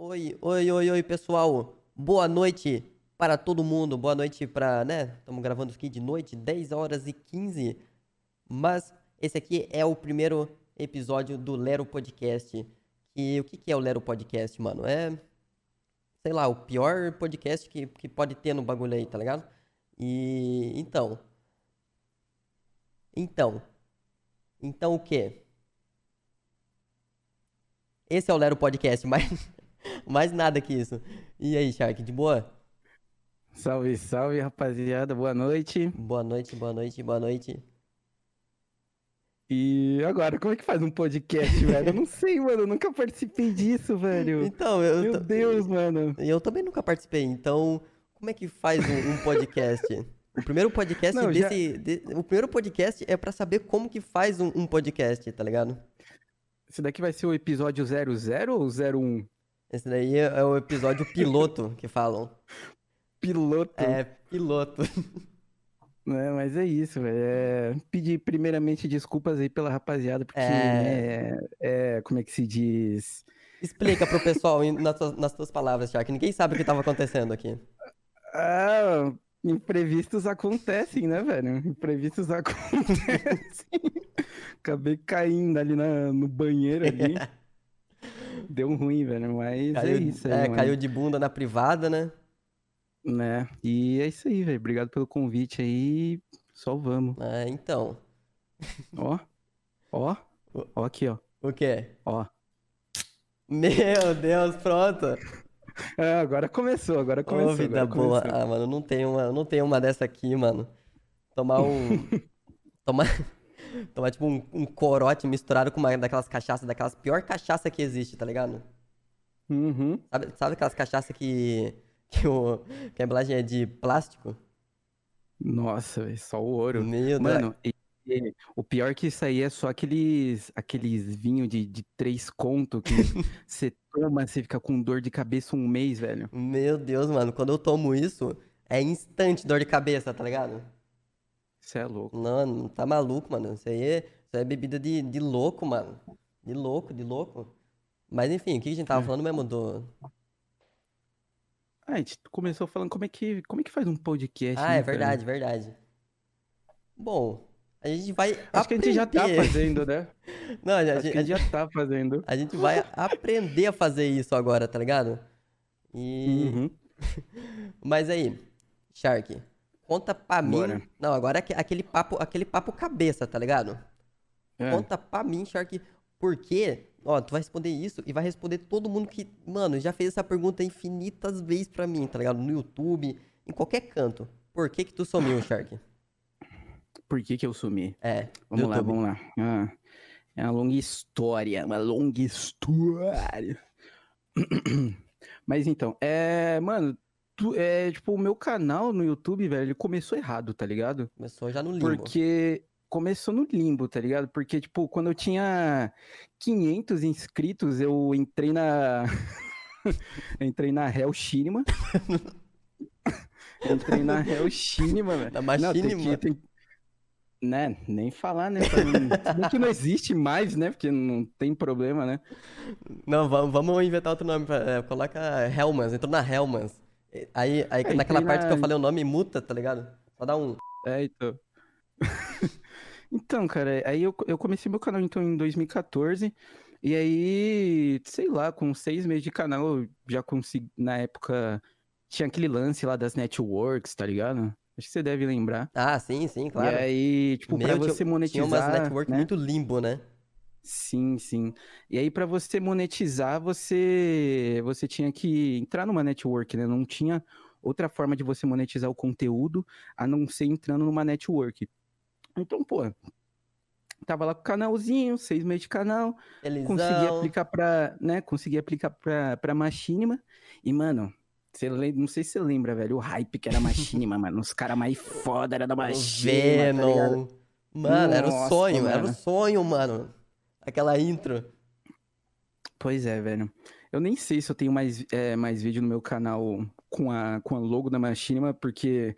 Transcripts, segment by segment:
Oi, oi, oi, oi, pessoal. Boa noite para todo mundo. Boa noite para, né? Estamos gravando aqui de noite, 10 horas e 15. Mas esse aqui é o primeiro episódio do Lero Podcast. E o que, que é o Lero Podcast, mano? É, sei lá, o pior podcast que, que pode ter no bagulho aí, tá ligado? E então. Então. Então o quê? Esse é o Lero Podcast, mas mais nada que isso. E aí, Shark, de boa? Salve, salve, rapaziada. Boa noite. Boa noite, boa noite, boa noite. E agora, como é que faz um podcast, velho? Eu não sei, mano. Eu nunca participei disso, velho. Então, eu. Meu Deus, mano. Eu também nunca participei, então. Como é que faz um, um podcast? O primeiro podcast Não, já- desse. de- o primeiro podcast é pra saber como que faz um, um podcast, tá ligado? Esse daqui vai ser o episódio 00 ou 01? Esse daí é, é o episódio piloto que falam. Piloto. É, piloto. Né? Mas é isso, velho. É... Pedir primeiramente desculpas aí pela rapaziada, porque, É. né, é... Como é que se diz? Explica pro pessoal nas tuas, nas tuas palavras, Shark. Ninguém sabe o que tava acontecendo aqui. Ah, imprevistos acontecem, né, velho? Imprevistos acontecem. Acabei caindo ali na- no banheiro ali. Deu ruim, velho, mas é Caiu, isso aí, é, mano. caiu de bunda na privada, né? Né? E é isso aí, velho. Obrigado pelo convite aí. Só vamos. É, então. Ó. Ó. Ó aqui, ó. O quê? Ó. Meu Deus, pronto. Ah, agora começou, agora começou. Ô, vida boa. começou. Ah, mano, não tem uma, não tem uma dessa aqui, mano. Tomar um. tomar. Tomar tipo um, um corote misturado com uma daquelas cachaças, daquelas pior cachaça que existe, tá ligado? Uhum. Sabe, sabe aquelas cachaças que. Que, o, que a embalagem é de plástico? Nossa, só o ouro. Meu Deus. Mano, e- e o pior que isso aí é só aqueles aqueles vinho de, de três conto que você toma, você fica com dor de cabeça um mês, velho. Meu Deus, mano. Quando eu tomo isso, é instante dor de cabeça, tá ligado? Você é louco. Não, não tá maluco, mano. Isso aí é, isso aí é bebida de, de louco, mano. De louco, de louco. Mas enfim, o que a gente tava É. falando mesmo do. Ah, a gente começou falando como é que, como é que faz um podcast, Ah, né, é verdade, verdade. Bom, a gente vai Acho que a gente já tá aprender. fazendo, né? Não, a Acho gente, que a gente já tá fazendo. a gente vai aprender a fazer isso agora, tá ligado? E. Uhum. Mas aí, Shark, conta pra mim. Não, agora aque- aquele papo, aquele papo cabeça, tá ligado? É. Conta pra mim, Shark, por quê? Ó, tu vai responder isso e vai responder todo mundo que, mano, já fez essa pergunta infinitas vezes pra mim, tá ligado? No YouTube, em qualquer canto. Por que que tu sumiu, Shark? Por que que eu sumi? É, Vamos lá, YouTube. vamos lá. Ah, é uma longa história, uma longa história. Mas então, é, mano, tu- é, tipo, o meu canal no YouTube, velho, ele começou errado, tá ligado? Começou já no limbo. Porque começou no limbo, tá ligado? Porque, tipo, quando eu tinha 500 inscritos, eu entrei na. entrei na Hell Cinema. entrei na Hell Cinema, velho. Na tem Machinima. que- tem- Né, nem falar, né? não- que não existe mais, né? Porque não tem problema, né? Não, vamos, vamos inventar outro nome. Pra, é, coloca Helmans, entrou na Helmans. Aí, aí É, naquela parte que eu na- falei o nome, muta, tá ligado? Só dá um. É, então. Então, cara, aí eu, eu comecei meu canal então em 2014. E aí, sei lá, com seis meses de canal, eu já consegui. Na época, tinha aquele lance lá das networks, tá ligado? Acho que você deve lembrar. Ah, sim, sim, claro. E aí, tipo, pra Meu, tinha- você Tinha umas monetizar. network né? muito limbo, né? Sim, sim. E aí, pra você monetizar, você você tinha que entrar numa network, né? Não tinha outra forma de você monetizar o conteúdo a não ser entrando numa network. Então, pô, tava lá com o canalzinho, seis meses de canal, consegui Felizão. aplicar pra, né? Consegui aplicar pra, pra Machinima. E, mano, você não sei se você lembra, velho, o hype que era Machinima, mano. Os caras mais foda era da Machinima, tá? Venom. Mano, era o Nossa, sonho, era o mano. sonho, mano. Aquela intro. Pois é, velho. Eu nem sei se eu tenho mais, é, mais vídeo no meu canal com a, com a logo da Machinima, porque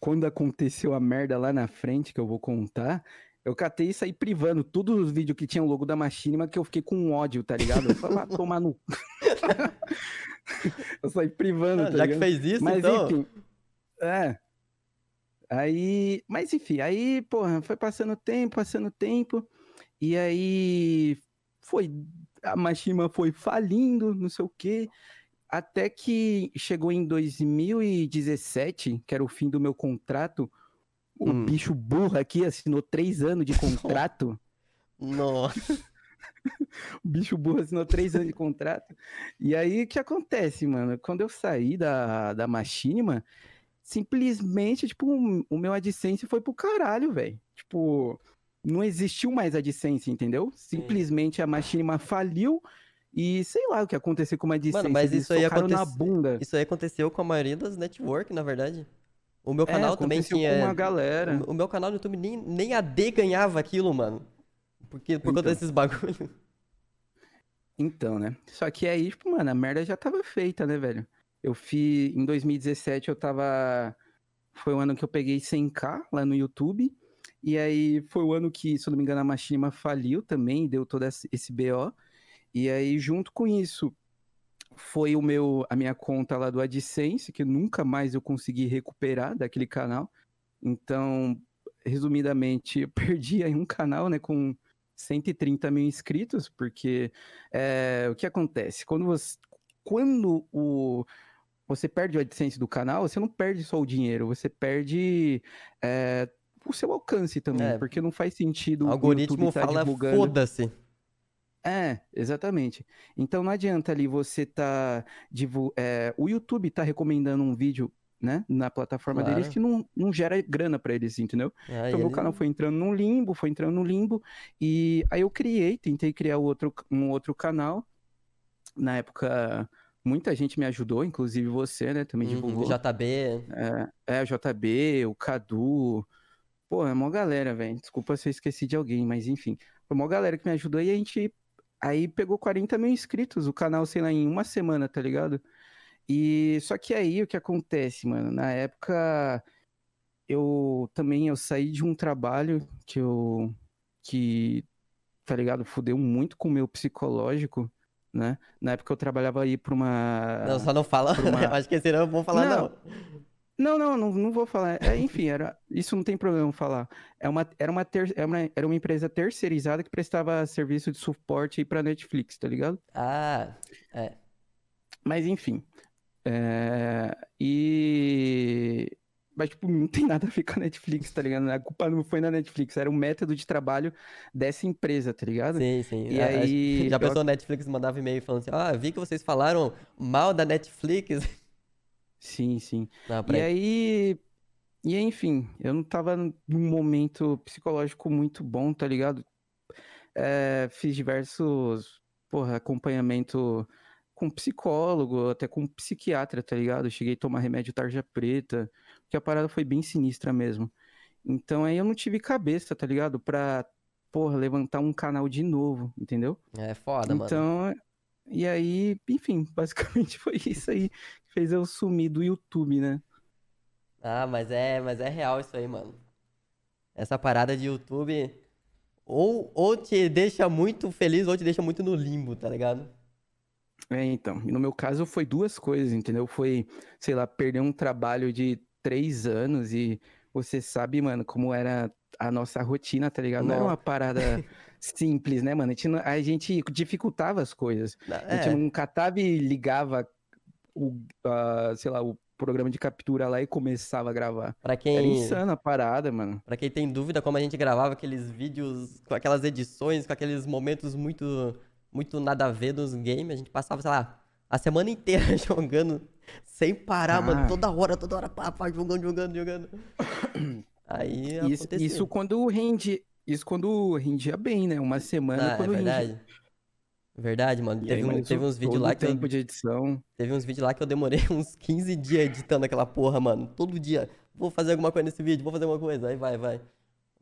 quando aconteceu a merda lá na frente, que eu vou contar, eu catei e saí privando todos os vídeos que tinha o logo da Machinima, que eu fiquei com ódio, tá ligado? Eu falei, ah, tomar no... eu saí privando, Ah, tá já ligado? que fez isso, Mas então. enfim. É. Aí. Mas enfim, aí, porra, foi passando tempo, passando tempo. E aí. Foi. A Mashima foi falindo, não sei o quê. Até que chegou em 2017, que era o fim do meu contrato. O Hum. bicho burro aqui assinou três anos de contrato. Nossa. O bicho burro assinou três anos de contrato. E aí, o que acontece, mano? Quando eu saí da, da Machinima, simplesmente, tipo, o- meu AdSense foi pro caralho, velho. Tipo, não existiu mais AdSense, entendeu? Simplesmente a Machinima faliu e sei lá o que aconteceu com uma AdSense. mas eles isso aí bunda. Isso aí aconteceu com a maioria das network, na verdade. O meu É, canal também aconteceu tinha. com uma galera. O, meu canal no YouTube nem, nem AD ganhava aquilo, mano. Porque, por conta Então. desses bagulhos. Então, né? Só que aí, tipo, mano, a merda já tava feita, né, velho? Eu fiz. Em 2017 eu tava. Foi o ano que eu peguei 100k lá no YouTube. E aí foi o ano que, se eu não me engano, a Machinima faliu também, deu todo esse BO. E aí, junto com isso, foi o meu, a minha conta lá do AdSense, que nunca mais eu consegui recuperar daquele canal. Então, resumidamente, eu perdi aí um canal, né, com 130 mil inscritos, porque é, o que acontece? Quando você, quando o, você perde o AdSense do canal, você não perde só o dinheiro, você perde é, o seu alcance também, É. porque não faz sentido O algoritmo tá fala foda-se. É, exatamente. Então não adianta ali você tá. divu- é, o YouTube tá recomendando um vídeo, né, na plataforma Claro. deles que não, não gera grana pra eles, entendeu? Aí Então meu ele- canal foi entrando num limbo, foi entrando no limbo, e aí eu criei, tentei criar outro, um outro canal. Na época, muita gente me ajudou, inclusive você, né, também Uhum, divulgou. JB. É, é, o JB, o Cadu. Pô, é mó galera, velho. Desculpa se eu esqueci de alguém, mas enfim. Foi mó galera que me ajudou e a gente. Aí pegou 40 mil inscritos, o canal, sei lá, em uma semana, tá ligado? E só que aí o que acontece, mano? Na época eu também eu saí de um trabalho que eu que tá ligado, fudeu muito com o meu psicológico, né? Na época eu trabalhava aí pra uma Não, só não fala. uma- acho que senão eu vou falar, Não. não. Não, não, não, não vou falar. É, enfim, era, isso não tem problema falar. É uma, era, uma ter, era, uma, era uma empresa terceirizada que prestava serviço de suporte pra Netflix, tá ligado? Ah, é. Mas enfim. É, e. Mas, tipo, não tem nada a ver com a Netflix, tá ligado? A culpa não foi na Netflix, era um método de trabalho dessa empresa, tá ligado? Sim, sim. E aí, Já pensou a Netflix mandava e-mail falando assim, ah, vi que vocês falaram mal da Netflix. Sim, sim. E aí, e aí, enfim, eu não tava num momento psicológico muito bom, tá ligado? É, fiz diversos, porra, acompanhamento com psicólogo, até com psiquiatra, tá ligado? Cheguei a tomar remédio tarja preta, porque a parada foi bem sinistra mesmo. Então aí eu não tive cabeça, tá ligado? Pra, porra, levantar um canal de novo, entendeu? É foda, mano. Então, e aí, enfim, basicamente foi isso aí fez eu sumir do YouTube, né? Ah, mas é, mas é real isso aí, mano. Essa parada de YouTube ou, ou te deixa muito feliz ou te deixa muito no limbo, tá ligado? É, então, no meu caso foi duas coisas, entendeu? Foi, sei lá, perder um trabalho de três anos e você sabe, mano, como era a nossa rotina, tá ligado? Não era Não. uma parada simples, né, mano? A gente, a gente dificultava as coisas. A gente É, não catava e ligava o, ah, sei lá, o programa de captura lá e começava a gravar. pra Era quem, insana a parada, mano. pra quem tem dúvida como a gente gravava aqueles vídeos com aquelas edições, com aqueles momentos muito, muito nada a ver dos games, a gente passava, sei lá, a semana inteira jogando sem parar, Ah. mano, toda hora, toda hora, pá, pá, jogando, jogando, jogando. Aí Isso, acontecia. isso quando rende, isso quando rendia bem, né? Uma semana Ah, é quando rendia. Verdade. Mano. E Teve, aí, um- teve uns vídeos lá que eu, tempo de edição. teve uns vídeos lá que eu demorei uns 15 dias editando aquela porra, mano. Todo dia. Vou fazer alguma coisa nesse vídeo, vou fazer alguma coisa. Aí vai, vai.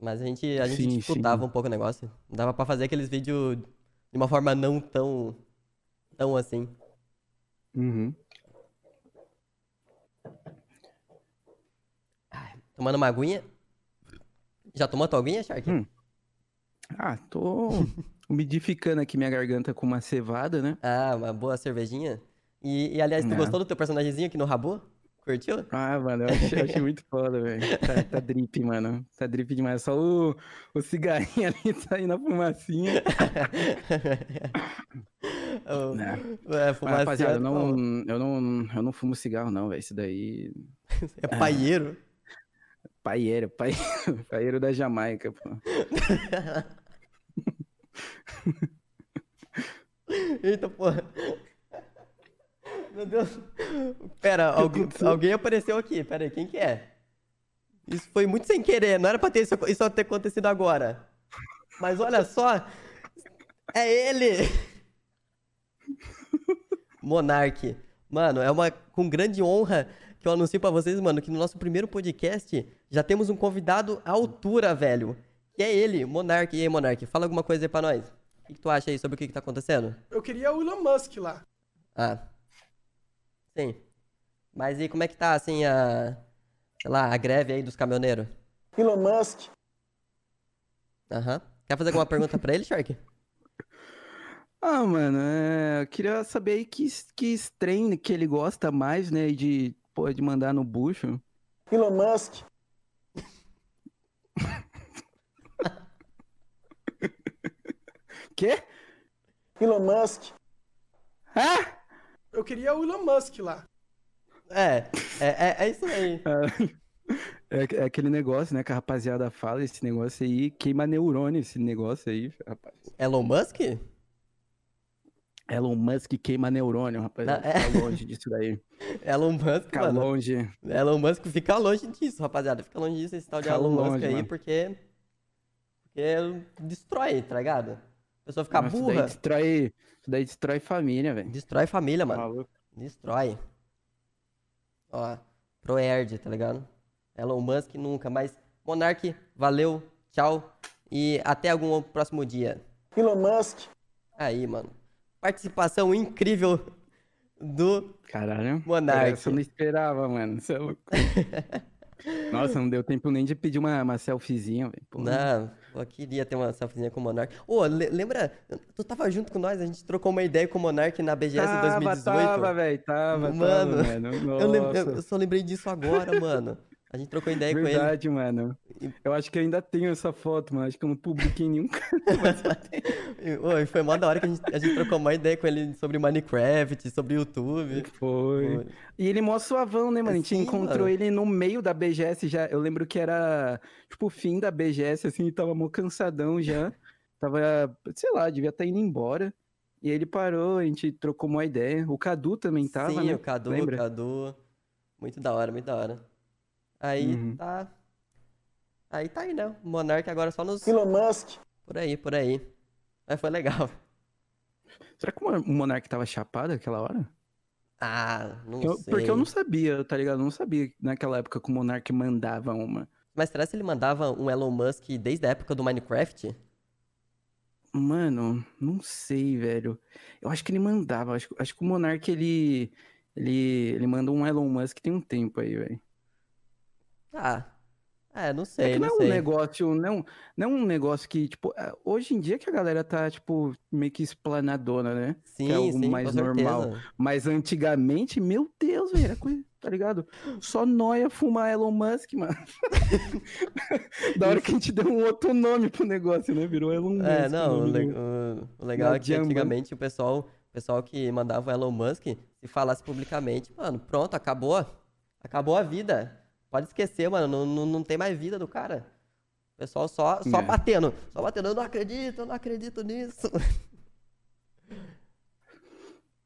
Mas a gente, a gente Sim, dificultava sim. um pouco o negócio. Dava pra fazer aqueles vídeos de uma forma não tão. tão assim. Uhum. Tomando uma aguinha. Já tomou tua aguinha, Shark? Hum. Ah, tô. umidificando aqui minha garganta com uma cevada, né? Ah, uma boa cervejinha. E, e, aliás, tu É. gostou do teu personagemzinho aqui no Rabo? Curtiu? Ah, mano, eu achei, achei muito foda, velho. Tá, tá drip, mano. Tá drip demais. Só o, o cigarrinho ali saindo a fumacinha. Oh, Né. é, fumacinha, rapaziada, eu não, oh, eu, não, eu não fumo cigarro, não, velho. Isso daí. é paieiro. Paieiro, paieiro, paieiro da Jamaica, pô. Eita porra. Meu Deus. Pera, alguém, alguém apareceu aqui. Pera aí, quem que é? Isso foi muito sem querer, não era pra ter isso, isso ter acontecido agora. Mas olha só, é ele! Monark. Mano, é uma com grande honra que eu anuncio pra vocês, mano, que no nosso primeiro podcast já temos um convidado à altura, velho. Que é ele, Monark. E aí, Monark, fala alguma coisa aí pra nós. O que, que tu acha aí sobre o que, que tá acontecendo? Eu queria o Elon Musk lá. Ah. Sim. Mas e como é que tá, assim, a. Sei lá, a greve aí dos caminhoneiros? Elon Musk. Aham. Quer fazer alguma pergunta pra ele, Shark? Ah, mano, é, eu queria saber aí que, que trem que ele gosta mais, né? De, pô, de mandar no bucho. Elon Musk. Quê? Elon Musk. Ah! Eu queria o Elon Musk lá. É, é, é, é isso aí. É, é aquele negócio, né, que a rapaziada fala, esse negócio aí, queima neurônio esse negócio aí, rapaz. Elon Musk? Elon Musk queima neurônio, rapaziada. Não, é. Fica longe disso daí. Elon Musk, Fica mano. longe. Elon Musk fica longe disso, rapaziada. Fica longe disso, esse tal de Fica Elon Musk longe, aí, mano. porque. Porque destrói, tá ligado? A pessoa fica Nossa, Isso daí burra. destrói, isso daí destrói família, velho. Destrói família, mano. Maluco. Destrói. Ó, pro Erd, tá ligado? Elon Musk nunca, mas Monark, valeu, tchau e até algum próximo dia. Elon Musk. Aí, mano. Participação incrível do Caralho. Monark. Essa eu não esperava, mano. Você é louco. Nossa, não deu tempo nem de pedir uma, uma selfiezinha, velho. Não, eu queria ter uma selfiezinha com o Monark. Ô, le- lembra? Tu tava junto com nós, a gente trocou uma ideia com o Monark na BGS Tava, 2018. tava, velho. Tava, Mano, tava, mano. Eu- eu só lembrei disso agora, mano. A gente trocou ideia com ele. Verdade, mano. Eu acho que eu ainda tenho essa foto, mano. Acho que eu não publiquei em nenhum foi mó da hora que a gente, a gente trocou uma ideia com ele sobre Minecraft, sobre YouTube. Foi. Foi. E ele mó suavão, né, mano? A gente Sim, encontrou mano. ele no meio da BGS já. Eu lembro que era, tipo, o fim da BGS, assim, tava mó cansadão já. Tava, sei lá, devia estar indo embora. E ele parou, a gente trocou uma ideia. O Cadu também tava, Sim, né? o Cadu, Lembra? o Cadu. Muito da hora, muito da hora. Aí Uhum. tá. Aí tá aí, né? O Monark agora só nos. Elon Musk. Por aí, por aí. Mas foi legal. Será que o Monark tava chapado aquela hora? Ah, não Eu- sei. porque eu não sabia, tá ligado? Eu não sabia naquela época que o Monark mandava uma. Mas será que ele mandava um Elon Musk desde a época do Minecraft? Mano, não sei, velho. Eu acho que ele mandava. Acho, acho que o Monark, ele, ele, ele manda um Elon Musk tem um tempo aí, velho. Ah. É, não É sei, que não não é um sei. negócio, não, não é um negócio que, tipo, é, hoje em dia que a galera tá, tipo, meio que esplanadona, né? Sim, algo sim, mais normal. certeza. Mas antigamente, meu Deus, velho, era coisa, tá ligado? Só nóia fumar Elon Musk, mano. da hora que a gente deu um outro nome pro negócio, né? Virou Elon Musk. É, não, o, le- do- o- legal é que Jamba. antigamente o pessoal, o pessoal que mandava o Elon Musk, se falasse publicamente, mano, pronto, acabou. Acabou a vida. Pode esquecer, mano, não, não, não tem mais vida do cara. O pessoal só, só É. batendo, só batendo, eu não acredito, eu não acredito nisso.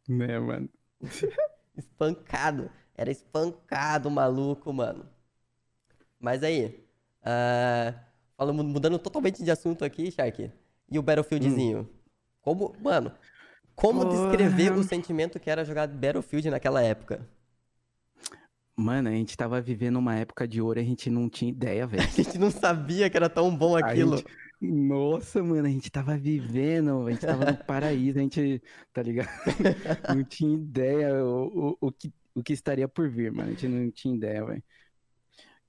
Né, mano? Espancado. Era espancado, maluco, mano. Mas aí, ah, falando, mudando totalmente de assunto aqui, Shark. E o Battlefieldzinho? Como, mano, como descrever o sentimento que era jogar Battlefield naquela época? Mano, a gente tava vivendo uma época de ouro e a gente não tinha ideia, velho. A gente não sabia que era tão bom aquilo. gente- Nossa, mano, a gente tava vivendo, a gente tava no paraíso, a gente, tá ligado? Não tinha ideia o, o, o que, o que estaria por vir, mano. A gente não tinha ideia, velho.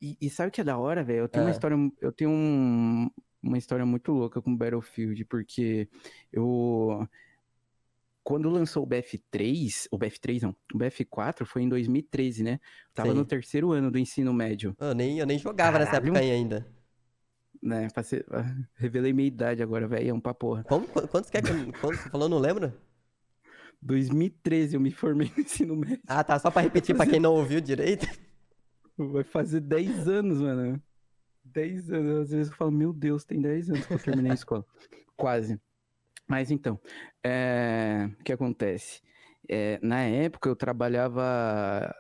E, e sabe o que é da hora, velho? Eu tenho uma Ah. história, eu tenho um, uma história muito louca com Battlefield, porque eu. Quando lançou o BF3, o BF3 não, o BF4 foi em 2013, né? Tava Sim. no terceiro ano do ensino médio, Eu nem, eu nem jogava nessa Caralho. época aí ainda. né? Passei- Revelei minha idade agora, velho, um pra porra. Como? Qu- Quantos que é que você falou? Não lembro? 2013 eu me formei no ensino médio. Ah, tá. Só pra repetir pra quem não ouviu direito. Vai fazer 10 anos, mano. 10 anos. Às vezes eu falo, meu Deus, tem 10 anos que eu terminei a escola. Quase. Mas então, é, o que acontece? É, na época eu trabalhava.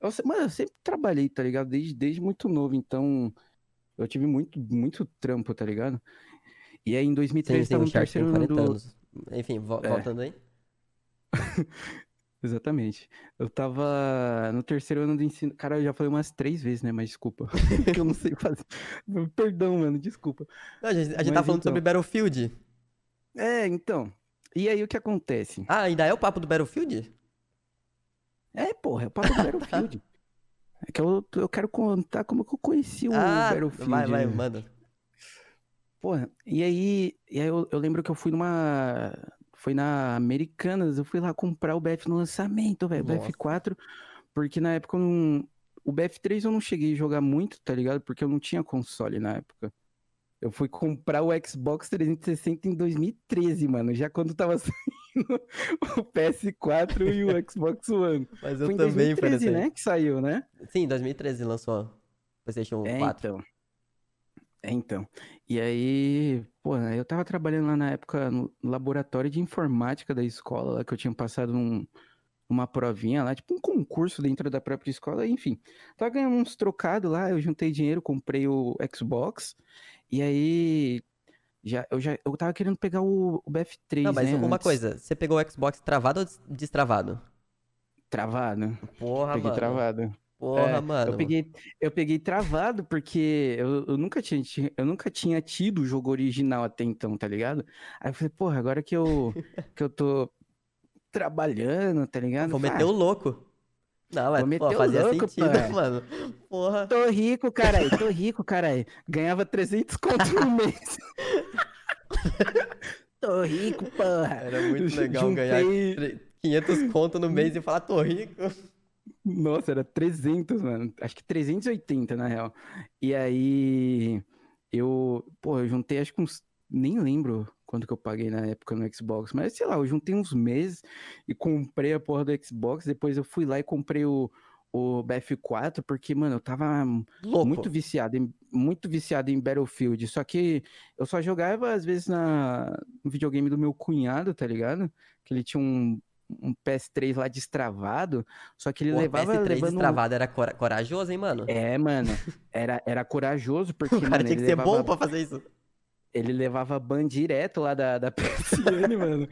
Eu, mano, eu sempre trabalhei, tá ligado? Desde, desde muito novo, então eu tive muito, muito trampo, tá ligado? E aí em Sim, 2013 sim, tava o no terceiro ano 40 do. anos. Enfim, vo- É. voltando aí. Exatamente. Eu tava no terceiro ano do ensino. Cara, eu já falei umas três vezes, né? Mas desculpa. que eu não sei fazer. Perdão, mano, desculpa. Não, a gente, a gente Mas tá falando então. sobre Battlefield. É, então. E aí o que acontece? Ah, ainda é o papo do Battlefield? É, porra, é o papo do Battlefield. É que eu, eu quero contar como que eu conheci o ah, Battlefield. vai, vai, né? manda. Porra, e aí, e aí eu, eu lembro que eu fui numa. Foi na Americanas, eu fui lá comprar o BF no lançamento, velho, Nossa. BF4, porque na época eu não. O BF3 eu não cheguei a jogar muito, tá ligado? Porque eu não tinha console na época. Eu fui comprar o Xbox 360 em 2013, mano, já quando tava saindo o PS4 e o Xbox One. Mas eu Foi também foi 2013, nessa aí. né, que saiu, né? Sim, 2013 lançou o PlayStation É, 4. então. É, então. E aí, pô, eu tava trabalhando lá na época no laboratório de informática da escola, lá que eu tinha passado num, uma provinha lá, tipo um concurso dentro da própria escola, enfim. Tava ganhando uns trocados lá, eu juntei dinheiro, comprei o Xbox, e aí já, eu já eu tava querendo pegar o, o BF3, Não, mas né, uma antes. coisa, você pegou o Xbox travado ou des- destravado? Travado. Porra, peguei mano. travado. Porra, É, mano. Eu peguei, eu peguei travado porque eu, eu nunca tinha, ti- eu nunca tinha tido o jogo original até então, tá ligado? Aí eu falei, porra, agora que eu, que eu tô trabalhando, tá ligado? Vou meter o louco. Não, mas, pô, fazia louco, sentido, pai. mano. Porra. "Ah, Tô rico, caralho, tô rico, caralho. Ganhava 300 conto no mês. tô rico, porra. Era muito legal ganhar Juntei- tre- 500 conto no mês e falar, tô rico. Nossa, era 300, mano. Acho que 380, na real. E aí, eu, pô, eu juntei acho que uns, nem lembro quanto que eu paguei na época no Xbox, mas sei lá, eu juntei uns meses e comprei a porra do Xbox, depois eu fui lá e comprei o, o BF4, porque, mano, eu tava Louco. muito viciado em, muito viciado em Battlefield, só que eu só jogava às vezes na, no videogame do meu cunhado, tá ligado? Que ele tinha um, um PS3 lá destravado, só que ele Porra, levava PS3 levando... destravado era cora- corajoso, hein, mano? É, mano, era, era corajoso, porque, o cara mano, tinha que ser levava, bom pra fazer isso. Ele levava ban direto lá da, da PSN, mano.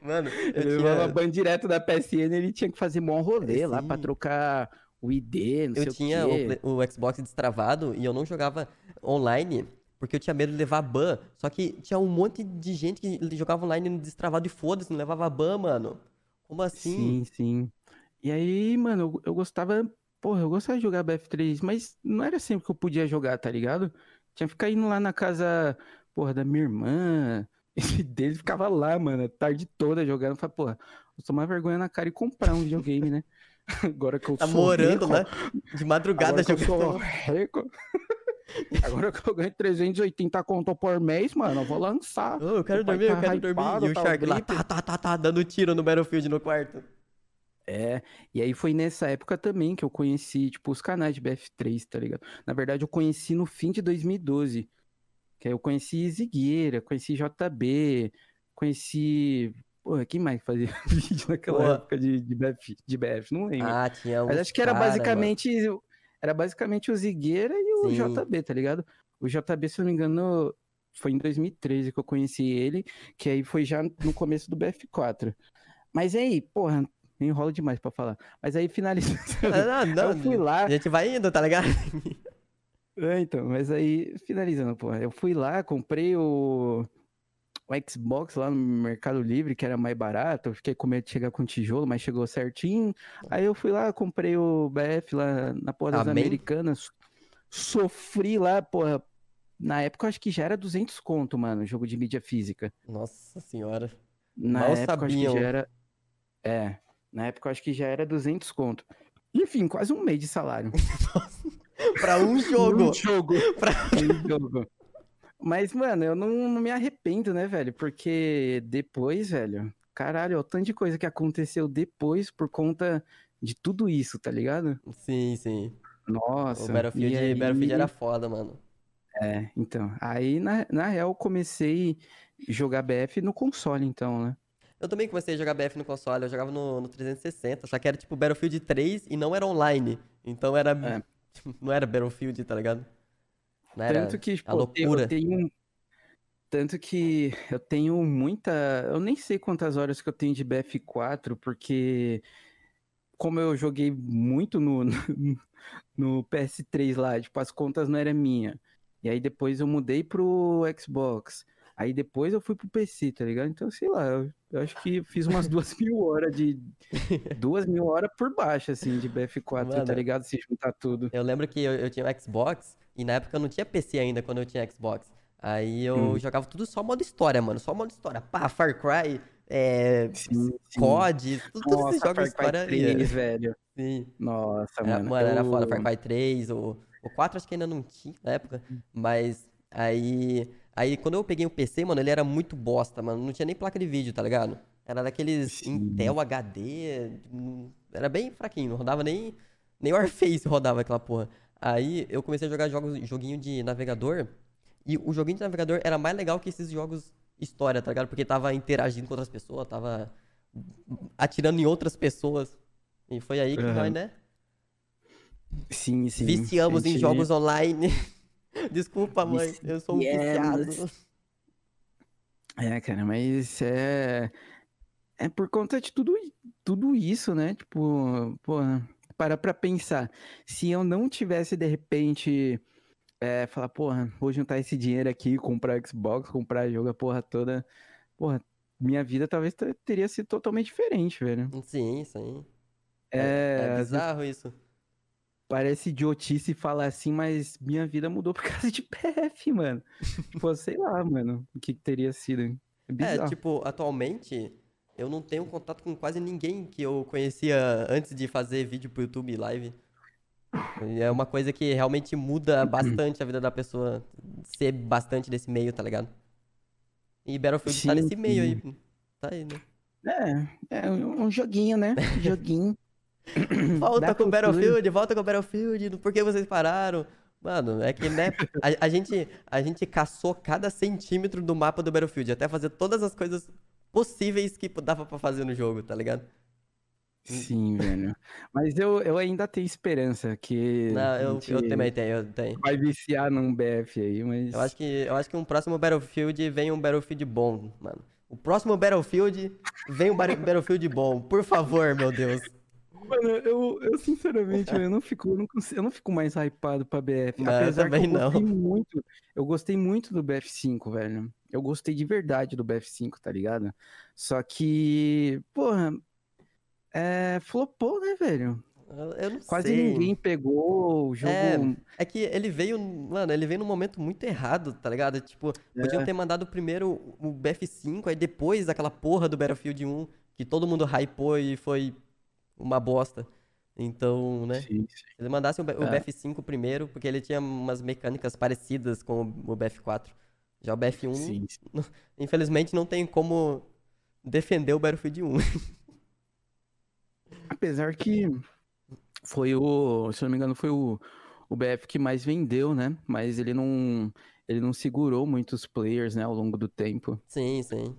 Mano, Ele eu levava tinha, ban direto da PSN, ele tinha que fazer mó rolê lá pra trocar o ID, não sei eu tinha o, quê. Play- o Xbox destravado e eu não jogava online porque eu tinha medo de levar ban. Só que tinha um monte de gente que jogava online no destravado e foda-se, não levava ban, mano. Como assim? Sim, sim. E aí, mano, eu, eu gostava. Porra, eu gostava de jogar BF3, mas não era sempre que eu podia jogar, tá ligado? Tinha que ficar indo lá na casa, porra, da minha irmã. E dele ficava lá, mano, a tarde toda jogando. Falei, porra, vou tomar vergonha na cara e comprar um videogame, né? Agora que eu Tá sou morando, rico, né? De madrugada que eu jogando. rico. Agora que eu ganho 380 conto por mês, mano, eu vou lançar. Ô, eu quero dormir, eu tá quero dormir. hypado, E o tá Shark lá, gripe. tá, tá, tá, tá, dando tiro no Battlefield no quarto. É, e aí foi nessa época também que eu conheci, tipo, os canais de BF3, tá ligado? Na verdade, eu conheci no fim de 2012. Que aí eu conheci Zigueira, conheci JB, conheci. Porra, quem mais fazia vídeo naquela Porra. época de, de, BF, de BF? Não lembro. Ah, tinha Mas acho que era cara, basicamente. Era basicamente o Zigueira e o Sim. JB, tá ligado? O JB, se eu não me engano, foi em 2013 que eu conheci ele, que aí foi já no começo do BF4. Mas aí, porra, enrola demais pra falar. Mas aí finalizando. mano. Ah, não, eu fui não. lá. A gente vai indo, tá ligado? É, então, mas aí, finalizando, porra, eu fui lá, comprei o, o Xbox lá no Mercado Livre, que era mais barato, eu fiquei com medo de chegar com tijolo, mas chegou certinho. Aí eu fui lá, comprei o BF lá na porra das Amém. Americanas, sofri lá, porra, na época eu acho que já era 200 conto, mano, jogo de mídia física. Nossa senhora. Na Mal época eu acho que sabiam. já era. É, na época eu acho que já era 200 conto. Enfim, quase um mês de salário. Pra um jogo. Um jogo. Pra- Um jogo. Mas, mano, eu não, não me arrependo, né, velho? Porque depois, velho, caralho, o tanto de coisa que aconteceu depois por conta de tudo isso, tá ligado? Sim, sim. Nossa. O Battlefield, e aí- Battlefield era foda, mano. É, então. Aí, na, na real, eu comecei a jogar BF no console, então, né? Eu também comecei a jogar BF no console, eu jogava no, no 360, só que era tipo Battlefield 3 e não era online. Então era. É. Não era Battlefield, tá ligado? Não era Tanto que, tipo, a eu tenho- loucura. eu tenho. Tanto que eu tenho muita. Eu nem sei quantas horas que eu tenho de BF4, porque como eu joguei muito no, no, no PS3 lá, tipo, as contas não eram minha. E aí depois eu mudei pro Xbox. Aí depois eu fui pro PC, tá ligado? Então, sei lá, eu, eu acho que fiz umas duas mil horas de. Duas mil horas por baixo, assim, de BF4, tá Mano. ligado? Se juntar tudo. Eu lembro que eu, eu tinha um Xbox e na época eu não tinha PC ainda quando eu tinha Xbox. Aí eu Hum. jogava tudo só modo história, mano. Só modo história. Pá, Far Cry, é, Sim, sim. COD, tudo, esses Nossa, Far Cry história. ia. 3, velho. Sim. Nossa, Era, mano. mano, era eu- foda. Far Cry 3, o, o 4 acho que ainda não tinha na época. Mas aí. Aí quando eu peguei o PC, mano, ele era muito bosta, mano. Não tinha nem placa de vídeo, tá ligado? Era daqueles Sim. Intel HD. hum, Era bem fraquinho, não rodava nem. Nem o Warface rodava aquela porra. Aí eu comecei a jogar jogos, joguinho de navegador. E o joguinho de navegador era mais legal que esses jogos história, tá ligado? Porque tava interagindo com outras pessoas, tava atirando em outras pessoas. E foi aí que Aham. nós, né? Sim, sim. Viciamos em Gente, jogos online. Desculpa, mãe, eu sou um Viciamos. viciado. É, cara, mas é. É por conta de tudo, tudo isso, né? Tipo, pô, para pra pensar. Se eu não tivesse, de repente, é, falar, porra, vou juntar esse dinheiro aqui, comprar Xbox, comprar jogo, a porra toda. Porra, minha vida talvez te- teria sido totalmente diferente, velho. Sim, sim. É, É, é bizarro isso. Parece idiotice falar assim, mas minha vida mudou por causa de PF, mano. Tipo, sei lá, mano, o que que teria sido. É É, tipo, atualmente eu não tenho contato com quase ninguém que eu conhecia antes de fazer vídeo pro YouTube live. É uma coisa que realmente muda bastante a vida da pessoa ser bastante desse meio, tá ligado? E Battlefield tá Sim, nesse meio sim. aí. Tá aí, né? É, é um joguinho, né? Joguinho. Volta Da com o. Battlefield, volta com o Battlefield, por que vocês pararam? Mano, é que, né, a, a gente, a gente caçou cada centímetro do mapa do Battlefield, até fazer todas as coisas possíveis que dava pra fazer no jogo, tá ligado? Sim, velho. Mas eu, eu ainda tenho esperança que Não, eu, eu também tenho, eu tenho. vai viciar num BF aí, mas Eu acho que, eu acho que um próximo Battlefield vem um Battlefield bom, mano. O próximo Battlefield vem um Battlefield bom, por favor, meu Deus. Mano, eu, eu sinceramente, eu não fico, eu não, consigo- eu não fico mais hypado pra BF. Não, eu Apesar que eu também não. gostei muito, eu gostei muito do BF5, velho. Eu gostei de verdade do BF5, tá ligado? Só que, porra, é, flopou, né, velho? Eu, eu não Quase sei. ninguém pegou o jogo. É, É que ele veio, mano, ele veio num momento muito errado, tá ligado? Tipo, podiam É. ter mandado primeiro o BF5, aí depois aquela porra do Battlefield 1, que todo mundo hypou e foi uma bosta. Então, né? Sim, sim. Se eles mandassem o, É. BF5 primeiro, porque ele tinha umas mecânicas parecidas com o, o BF4. Já o BF1, Sim, infelizmente, não tem como defender o Battlefield 1. Apesar que foi o, se não me engano, foi o, o BF que mais vendeu, né? Mas ele não, ele não segurou muitos players, né, ao longo do tempo. Sim, sim.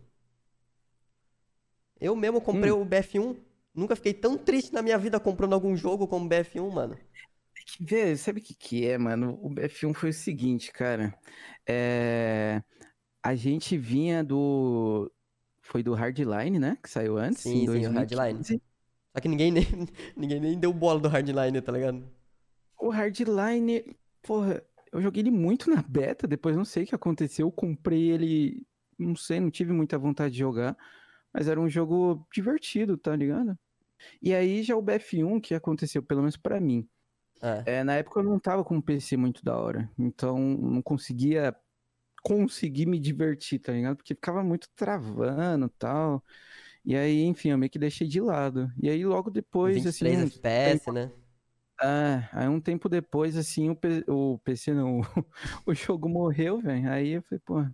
Eu mesmo comprei Hum. o BF1. Nunca fiquei tão triste na minha vida comprando algum jogo como BF1, mano. Vê, sabe o que que é, mano? O BF1 foi o seguinte, cara. É, a gente vinha do, foi do Hardline, né? Que saiu antes, Sim, em sim, o Hardline. 2015. Só que ninguém nem, ninguém nem deu bola do Hardline, tá ligado? O Hardline, porra, eu joguei ele muito na beta, depois não sei o que aconteceu, eu comprei ele, não sei, não tive muita vontade de jogar, mas era um jogo divertido, tá ligado? E aí já o BF1, que aconteceu, pelo menos pra mim, É. É, na época eu não tava com um PC muito da hora, então não conseguia conseguir me divertir, tá ligado? Porque ficava muito travando e tal. E aí, enfim, eu meio que deixei de lado. E aí logo depois, 23 assim, FPS, né? é, aí um tempo depois, assim, o, P- o PC não, o jogo morreu, velho. Aí eu falei, pô,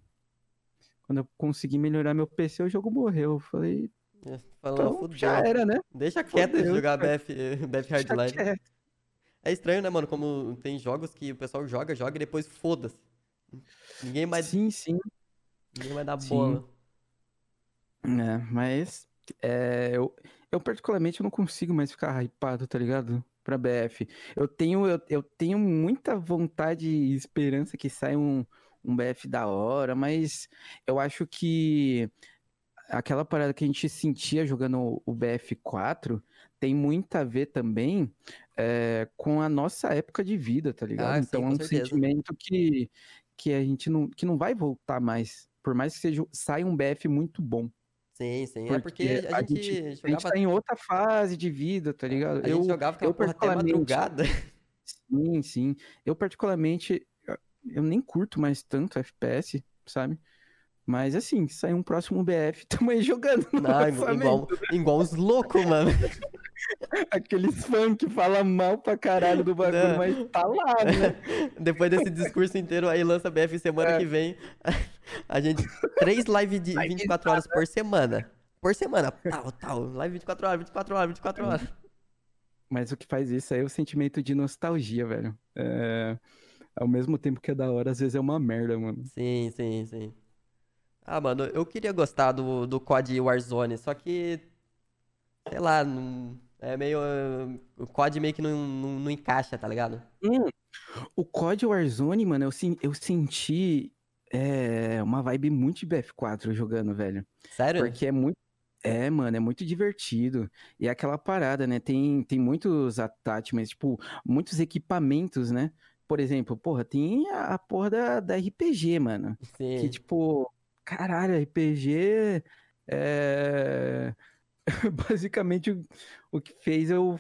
quando eu consegui melhorar meu PC, o jogo morreu. Eu falei, Falando, então fudeu. já era, né? Deixa quieto de jogar. BF, BF Deixa Hardline. quieto. É estranho, né, mano? Como tem jogos que o pessoal joga, joga e depois foda-se. Ninguém mais, Sim, sim. ninguém vai dar Sim. bola. É, mas é, eu, eu particularmente não consigo mais ficar hypado, tá ligado? Pra BF. Eu tenho, eu, eu tenho muita vontade e esperança que saia um, um BF da hora, mas eu acho que aquela parada que a gente sentia jogando o BF4 tem muito a ver também é, com a nossa época de vida, tá ligado? Ah, sim, então é com um certeza. sentimento que, que a gente não, que não vai voltar mais. Por mais que seja, saia um BF muito bom. Sim, sim. É porque a gente a gente jogava, tá em outra fase de vida, tá ligado? a gente jogava eu porra até madrugada. Sim, sim. Eu particularmente, eu- eu nem curto mais tanto FPS, sabe? Mas assim, sair um próximo BF, tamo aí jogando Não, igual, igual os loucos, mano. Aqueles fãs que falam mal pra caralho do bagulho, Não. mas tá lá, né? Depois desse discurso inteiro, aí lança BF semana É. que vem. A gente. Três lives de 24 horas por semana. Por semana. Tal, tal. Live 24 horas, 24 horas, 24 horas. Mas o que faz isso aí é o sentimento de nostalgia, velho. É... Ao mesmo tempo que é da hora, às vezes é uma merda, mano. Sim, sim, sim. Ah, mano, eu queria gostar do, do COD Warzone, só que. Sei lá, não, é meio. O COD meio que não, não, não encaixa, tá ligado? O COD Warzone, mano, eu, eu senti é, uma vibe muito de BF4 jogando, velho. Sério? Porque é muito. É, mano, é muito divertido. E é aquela parada, né? Tem, tem muitos attachments, tipo, muitos equipamentos, né? Por exemplo, porra, tem a, a porra da, da RPG, mano. Que, Sim. tipo, caralho, RPG é. Basicamente o, o que fez eu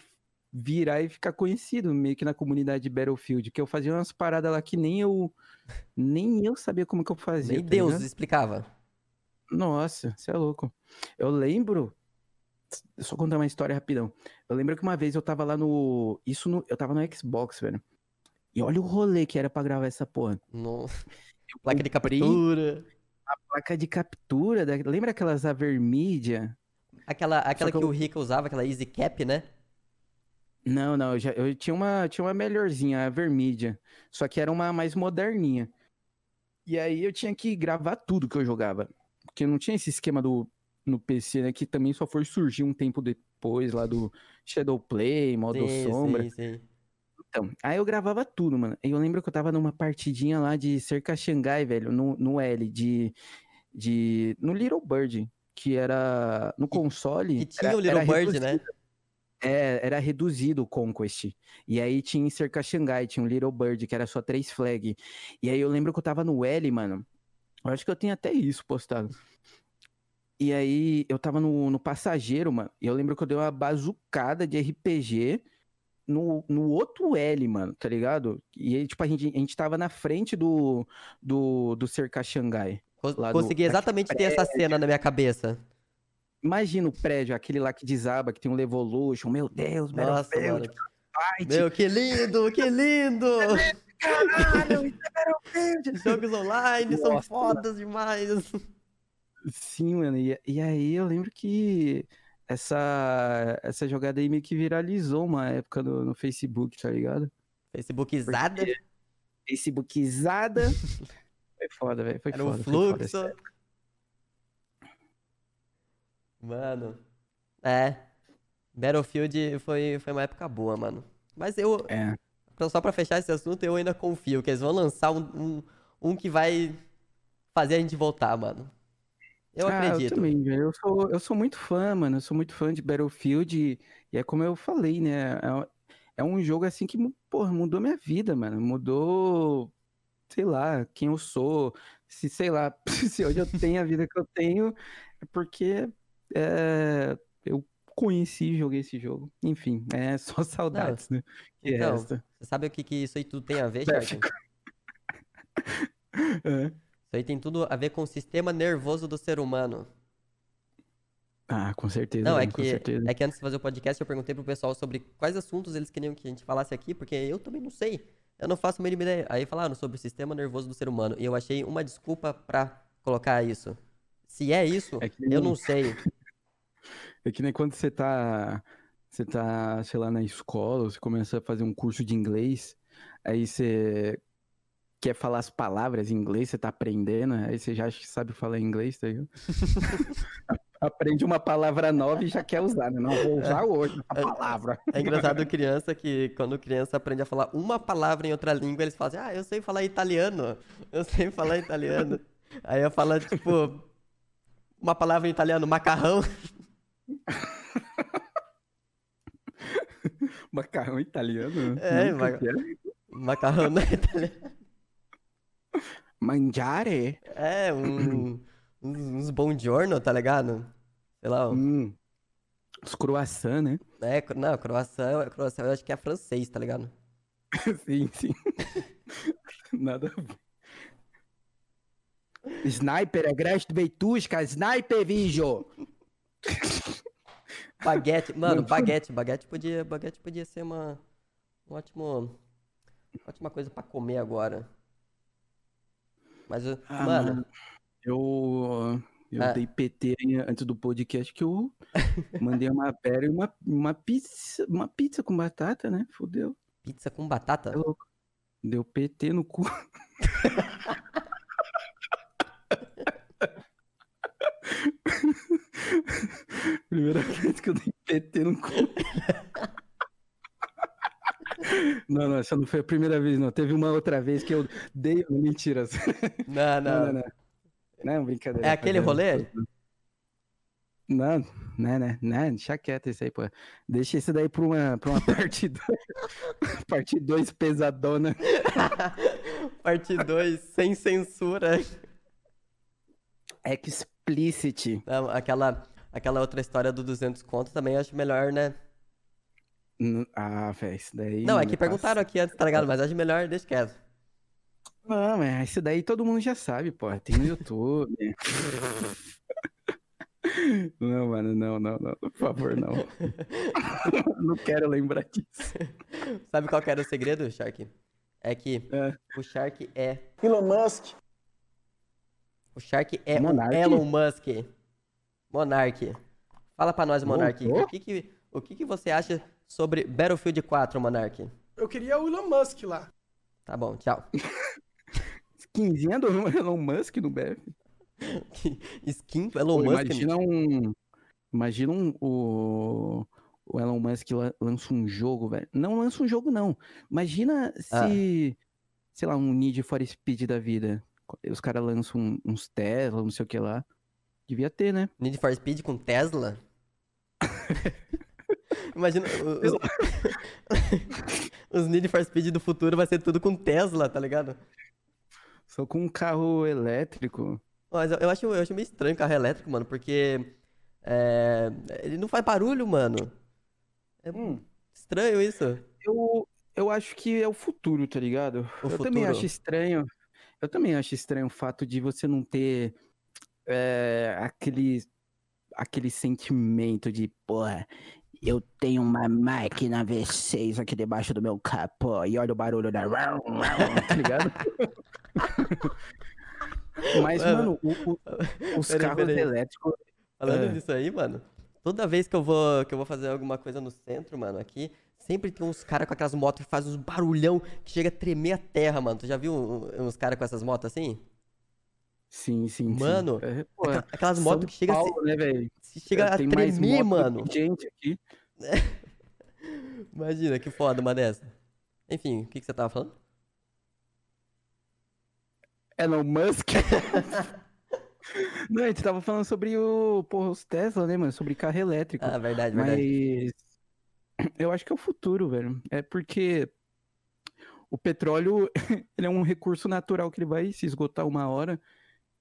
virar e ficar conhecido meio que na comunidade de Battlefield. Que eu fazia umas paradas lá que nem eu. Nem eu sabia como que eu fazia. Nem tá Deus ligado? explicava. Nossa, você é louco. Eu lembro. Só contar uma história rapidão. Eu lembro que uma vez eu tava lá no. Isso no... Eu tava no Xbox, velho. E olha o rolê que era pra gravar essa porra. No... Placa de captura. A placa de captura. Da... Lembra aquelas Avermídia? Aquela, aquela que que eu- o Rica usava, aquela Easy Cap, né? Não, não, eu, já, eu tinha uma, tinha uma melhorzinha, a Vermídia. Só que era uma mais moderninha. E aí eu tinha que gravar tudo que eu jogava. Porque não tinha esse esquema do no PC, né? Que também só foi surgir um tempo depois lá do Shadowplay, modo Sim, sombra. sim, sim. Então, aí eu gravava tudo, mano. E eu lembro que eu tava numa partidinha lá de cerca Xangai, velho, no, no L, de, de. No Little Bird, que era. No console. E tinha era- o Little Bird, né? é, era reduzido o Conquest. E aí tinha em cerca Xangai, tinha um Little Bird, que era só três flag. E aí eu lembro que eu tava no L, mano. Eu acho que eu tenho até isso postado. E aí eu tava no, no passageiro, mano. E eu lembro que eu dei uma bazucada de RPG no, no outro L, mano, tá ligado? E aí, tipo, a gente, a gente tava na frente do, do, do cercar Xangai. Cons- lá do- Consegui exatamente ter essa cena na minha cabeça. Imagina o prédio, aquele lá que desaba, que tem um Levolution. Meu Deus, Nossa, Battlefield. Meu, que lindo, que lindo! Caralho, isso é Battlefield. Jogos online são Nossa. fodas demais. Sim, mano. E, e aí eu lembro que essa, essa jogada aí meio que viralizou uma época no, no Facebook, tá ligado? Facebookizada, Facebookizada. Foi foda, velho. Foi era foda. o foi foda fluxo. essa Mano, é. Battlefield foi, foi uma época boa, mano. Mas eu, É. só pra fechar esse assunto, eu ainda confio que eles vão lançar um, um, um que vai fazer a gente voltar, mano. Eu Ah, acredito. Eu também, velho. Eu sou, eu sou muito fã, mano. Eu sou muito fã de Battlefield. E, e é como eu falei, né? É, é um jogo assim que, porra, mudou minha vida, mano. Mudou, sei lá, quem eu sou. Se, sei lá, se hoje eu tenho a vida que eu tenho, é porque é, eu conheci e joguei esse jogo. Enfim, é só saudades, né? Que Então, resta. Você sabe o que, que isso aí tudo tem a ver, ficar- É. Isso aí tem tudo a ver com o sistema nervoso do ser humano. Ah, com certeza. Não, é que, certeza. é que antes de fazer o podcast eu perguntei pro pessoal sobre quais assuntos eles queriam que a gente falasse aqui, porque eu também não sei. Eu não faço a mínima ideia. Aí falaram sobre o sistema nervoso do ser humano. E eu achei uma desculpa pra colocar isso. Se é isso, É que eu nem- não sei. É que nem quando você tá, você tá, sei lá, na escola, você começa a fazer um curso de inglês, aí você quer falar as palavras em inglês, você tá aprendendo, aí você já acha que sabe falar inglês, tá ligado? Aprende uma palavra nova e já quer usar, né? Não, vou usar hoje essa palavra. É engraçado criança que quando criança aprende a falar uma palavra em outra língua, eles falam assim, ah, eu sei falar italiano. Eu sei falar italiano. Aí eu falo, tipo, uma palavra em italiano, macarrão. Macarrão italiano? É, ma-. Macarrão não é italiano. Mangiare? É, um, uns, uns buongiorno, tá ligado? Sei lá, um- Hum. Os croissants, né? é, não, croissant, croissant eu acho que é francês, tá ligado? sim, sim. Nada a ver. Sniper, agreste veituska, sniper, vijo! Baguete, mano, baguete, baguete podia, baguete podia ser uma, um ótimo, ótima coisa pra comer agora. Mas, Ah, mano, Eu, eu Ah. dei PT antes do podcast que eu mandei uma pera e uma, uma pizza, uma pizza com batata, né? Fudeu. pizza com batata? É louco. Deu PT no cu. Primeira vez que eu dei PT no cu. Não, não, essa não foi a primeira vez, não. Teve uma outra vez que eu dei. Mentira. Não, Não, não. não, não. Não, brincadeira. É aquele rolê? Não, né, né, né, deixa quieto isso aí, pô. Deixa isso daí pra uma, pra uma parte 2. parte 2 pesadona. Parte 2, sem censura. Explicit. Não, aquela, aquela outra história do 200 conto também acho melhor, né? Ah, velho, isso daí. Não, é que perguntaram aqui antes, tá ligado? Mas acho melhor, deixa quieto. Não, mas isso daí todo mundo já sabe, pô. Tem no YouTube. Não, mano, não, não, não. Por favor, não. Não quero lembrar disso. Sabe qual que era o segredo, Shark? É que É. o Shark é Elon Musk, O Shark é Monark? o Elon Musk. Monark. Fala pra nós, Monark. Voltou? O que que, o que que você acha sobre Battlefield 4, Monark? eu queria o Elon Musk lá. Tá bom, tchau. Skinzinha do Elon Musk no BF. Skin do Elon Pô, Musk. imagina um. Imagina um, o, o Elon Musk la- lança um jogo, velho. Não lança um jogo, não. Imagina se, sei lá, um Need for Speed da vida. Os caras lançam um- uns Tesla, não sei o que lá. Devia ter, né? Need for Speed com Tesla? Imagina, o- os, Need for Speed do futuro vai ser tudo com Tesla, tá ligado? Só com um carro elétrico. Mas eu, eu acho, eu acho meio estranho carro elétrico, mano, porque é, ele não faz barulho, mano. É Hum. estranho isso. Eu, eu acho que é o futuro, tá ligado? O eu também futuro. acho estranho. Eu também acho estranho o fato de você não ter é, aquele, aquele sentimento de, porra, eu tenho uma máquina V6 aqui debaixo do meu capô e olha o barulho da. Tá ligado? Mas, Mano. mano, o- o- os Peraí, carros peraí. elétricos. Falando É. nisso aí, mano, toda vez que eu vou que eu vou fazer alguma coisa no centro, mano, aqui, sempre tem uns caras com aquelas motos que fazem uns barulhão que chega a tremer a terra, mano. Tu já viu uns caras com essas motos assim? Sim, sim, sim. Mano, É, pô, Aquela- Aquelas motos que chega a, se- né, se chega a Tem mais tremer, mano. gente aqui. Imagina, que foda uma dessa. Enfim, o que, que você tava falando? Elon Musk. Não, a gente tava falando sobre o, porra, os Tesla, né, mano? Sobre carro elétrico. Ah, verdade, verdade. Mas eu acho que é o futuro, velho. É porque o petróleo, ele é um recurso natural que ele vai se esgotar uma hora.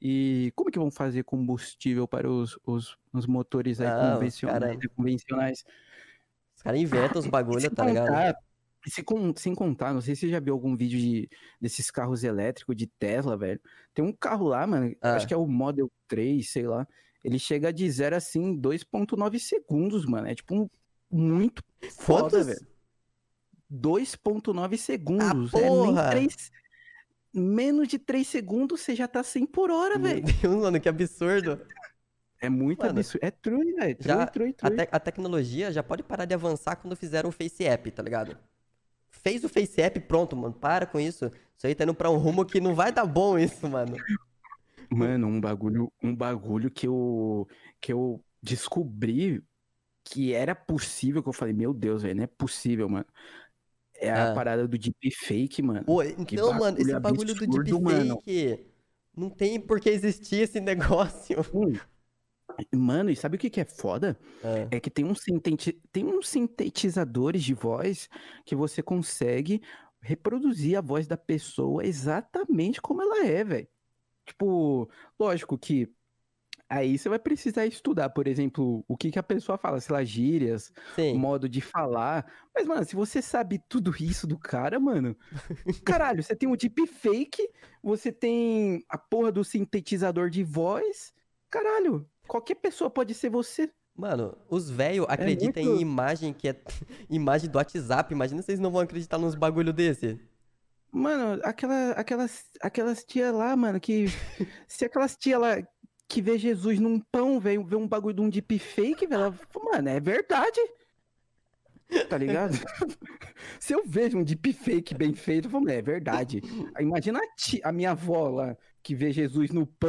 E como que vão fazer combustível para os, os, os motores aí Ah, convencionais, e convencionais? Os caras inventam os bagulho, Se tá ligado? contar- se con- sem contar, não sei se você já viu algum vídeo de, desses carros elétricos de Tesla, velho. Tem um carro lá, mano, Ah. acho que é o Model 3, sei lá. Ele chega de zero assim em 2.9 segundos, mano. É tipo um, muito foda, Quantos? velho. 2.9 segundos. é nem porra! 3... Menos de 3 segundos você já tá 100 por hora, Meu velho. Deus, mano, que absurdo. É muito Mano, absurdo. É true, velho. True, Já true, A, true. te- a tecnologia já pode parar de avançar quando fizeram o Face App, tá ligado? Fez o Face App, pronto, mano. Para com isso. Isso aí tá indo pra um rumo que não vai dar bom isso, mano. Mano, um bagulho, um bagulho que eu, que eu descobri que era possível, que eu falei, meu Deus, velho, não é possível, mano. É a Ah. parada do deepfake, mano. Pô, então, mano, esse bagulho bagulho do absurdo, mano. deepfake não tem por que existir esse negócio. Hum. Mano, e sabe o que que é foda? Ah, É que tem uns, sinteti- tem uns sintetizadores de voz que você consegue reproduzir a voz da pessoa exatamente como ela é, velho. Tipo, lógico que aí você vai precisar estudar, por exemplo, o que que a pessoa fala, sei lá, gírias, sim. modo de falar. Mas, mano, se você sabe tudo isso do cara, mano, caralho, você tem o deepfake, você tem a porra do sintetizador de voz, caralho, qualquer pessoa pode ser você. Mano, os velhos acreditam muito- em imagem que é imagem do WhatsApp. Imagina se eles não vão acreditar nos bagulho desse. Mano, aquela, aquelas, aquelas tia lá, mano, que. se aquelas tia lá que vê Jesus num pão, velho, vê um bagulho de um deepfake, velho, ela mano, é verdade. Tá ligado? se eu vejo um deepfake bem feito, eu falo, é verdade. Imagina a, tia- a minha avó lá, que vê Jesus no pão.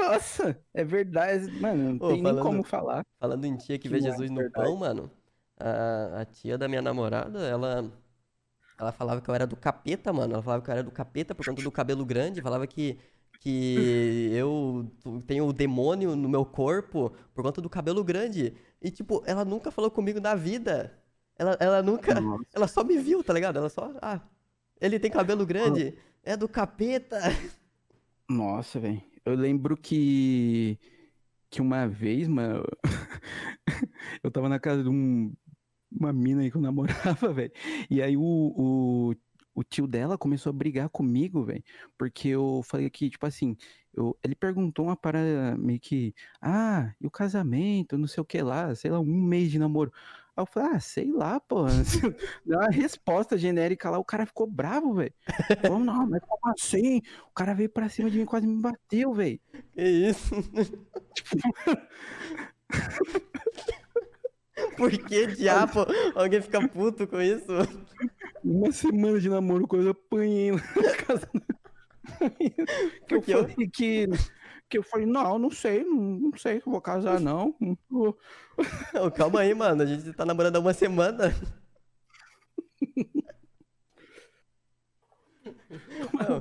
Nossa, é verdade. Mano, não Ô, tem falando- nem como falar. Falando em tia que Que vê é Jesus no verdade. pão, mano. A, a tia da minha namorada, ela. Ela falava que eu era do capeta, mano. Ela falava que eu era do capeta por conta do cabelo grande. Falava que. Que eu tenho o demônio no meu corpo por conta do cabelo grande. E, tipo, ela nunca falou comigo na vida. Ela, ela nunca. Nossa. Ela só me viu, tá ligado? Ela só. Ah, ele tem cabelo grande. É do capeta. Nossa, velho. Eu lembro que que uma vez, mano, eu tava na casa de um, uma mina aí que eu namorava, velho. E aí o, o, o tio dela começou a brigar comigo, velho. Porque eu falei que, tipo assim, eu, ele perguntou uma parada meio que, ah, e o casamento, não sei o que lá, sei lá, um mês de namoro. Aí eu falei, ah, sei lá, pô. Deu uma resposta genérica lá, o cara ficou bravo, velho. Falou, não, mas como assim? O cara veio pra cima de mim, quase me bateu, velho. Que isso? Por que diabo alguém fica puto com isso? Uma semana de namoro, quase apanhei na casa. que eu Porque eu- falei que. Que eu falei, não, não sei, não, não sei se eu vou casar, não. Não. Não, calma aí, mano. A gente tá namorando há uma semana.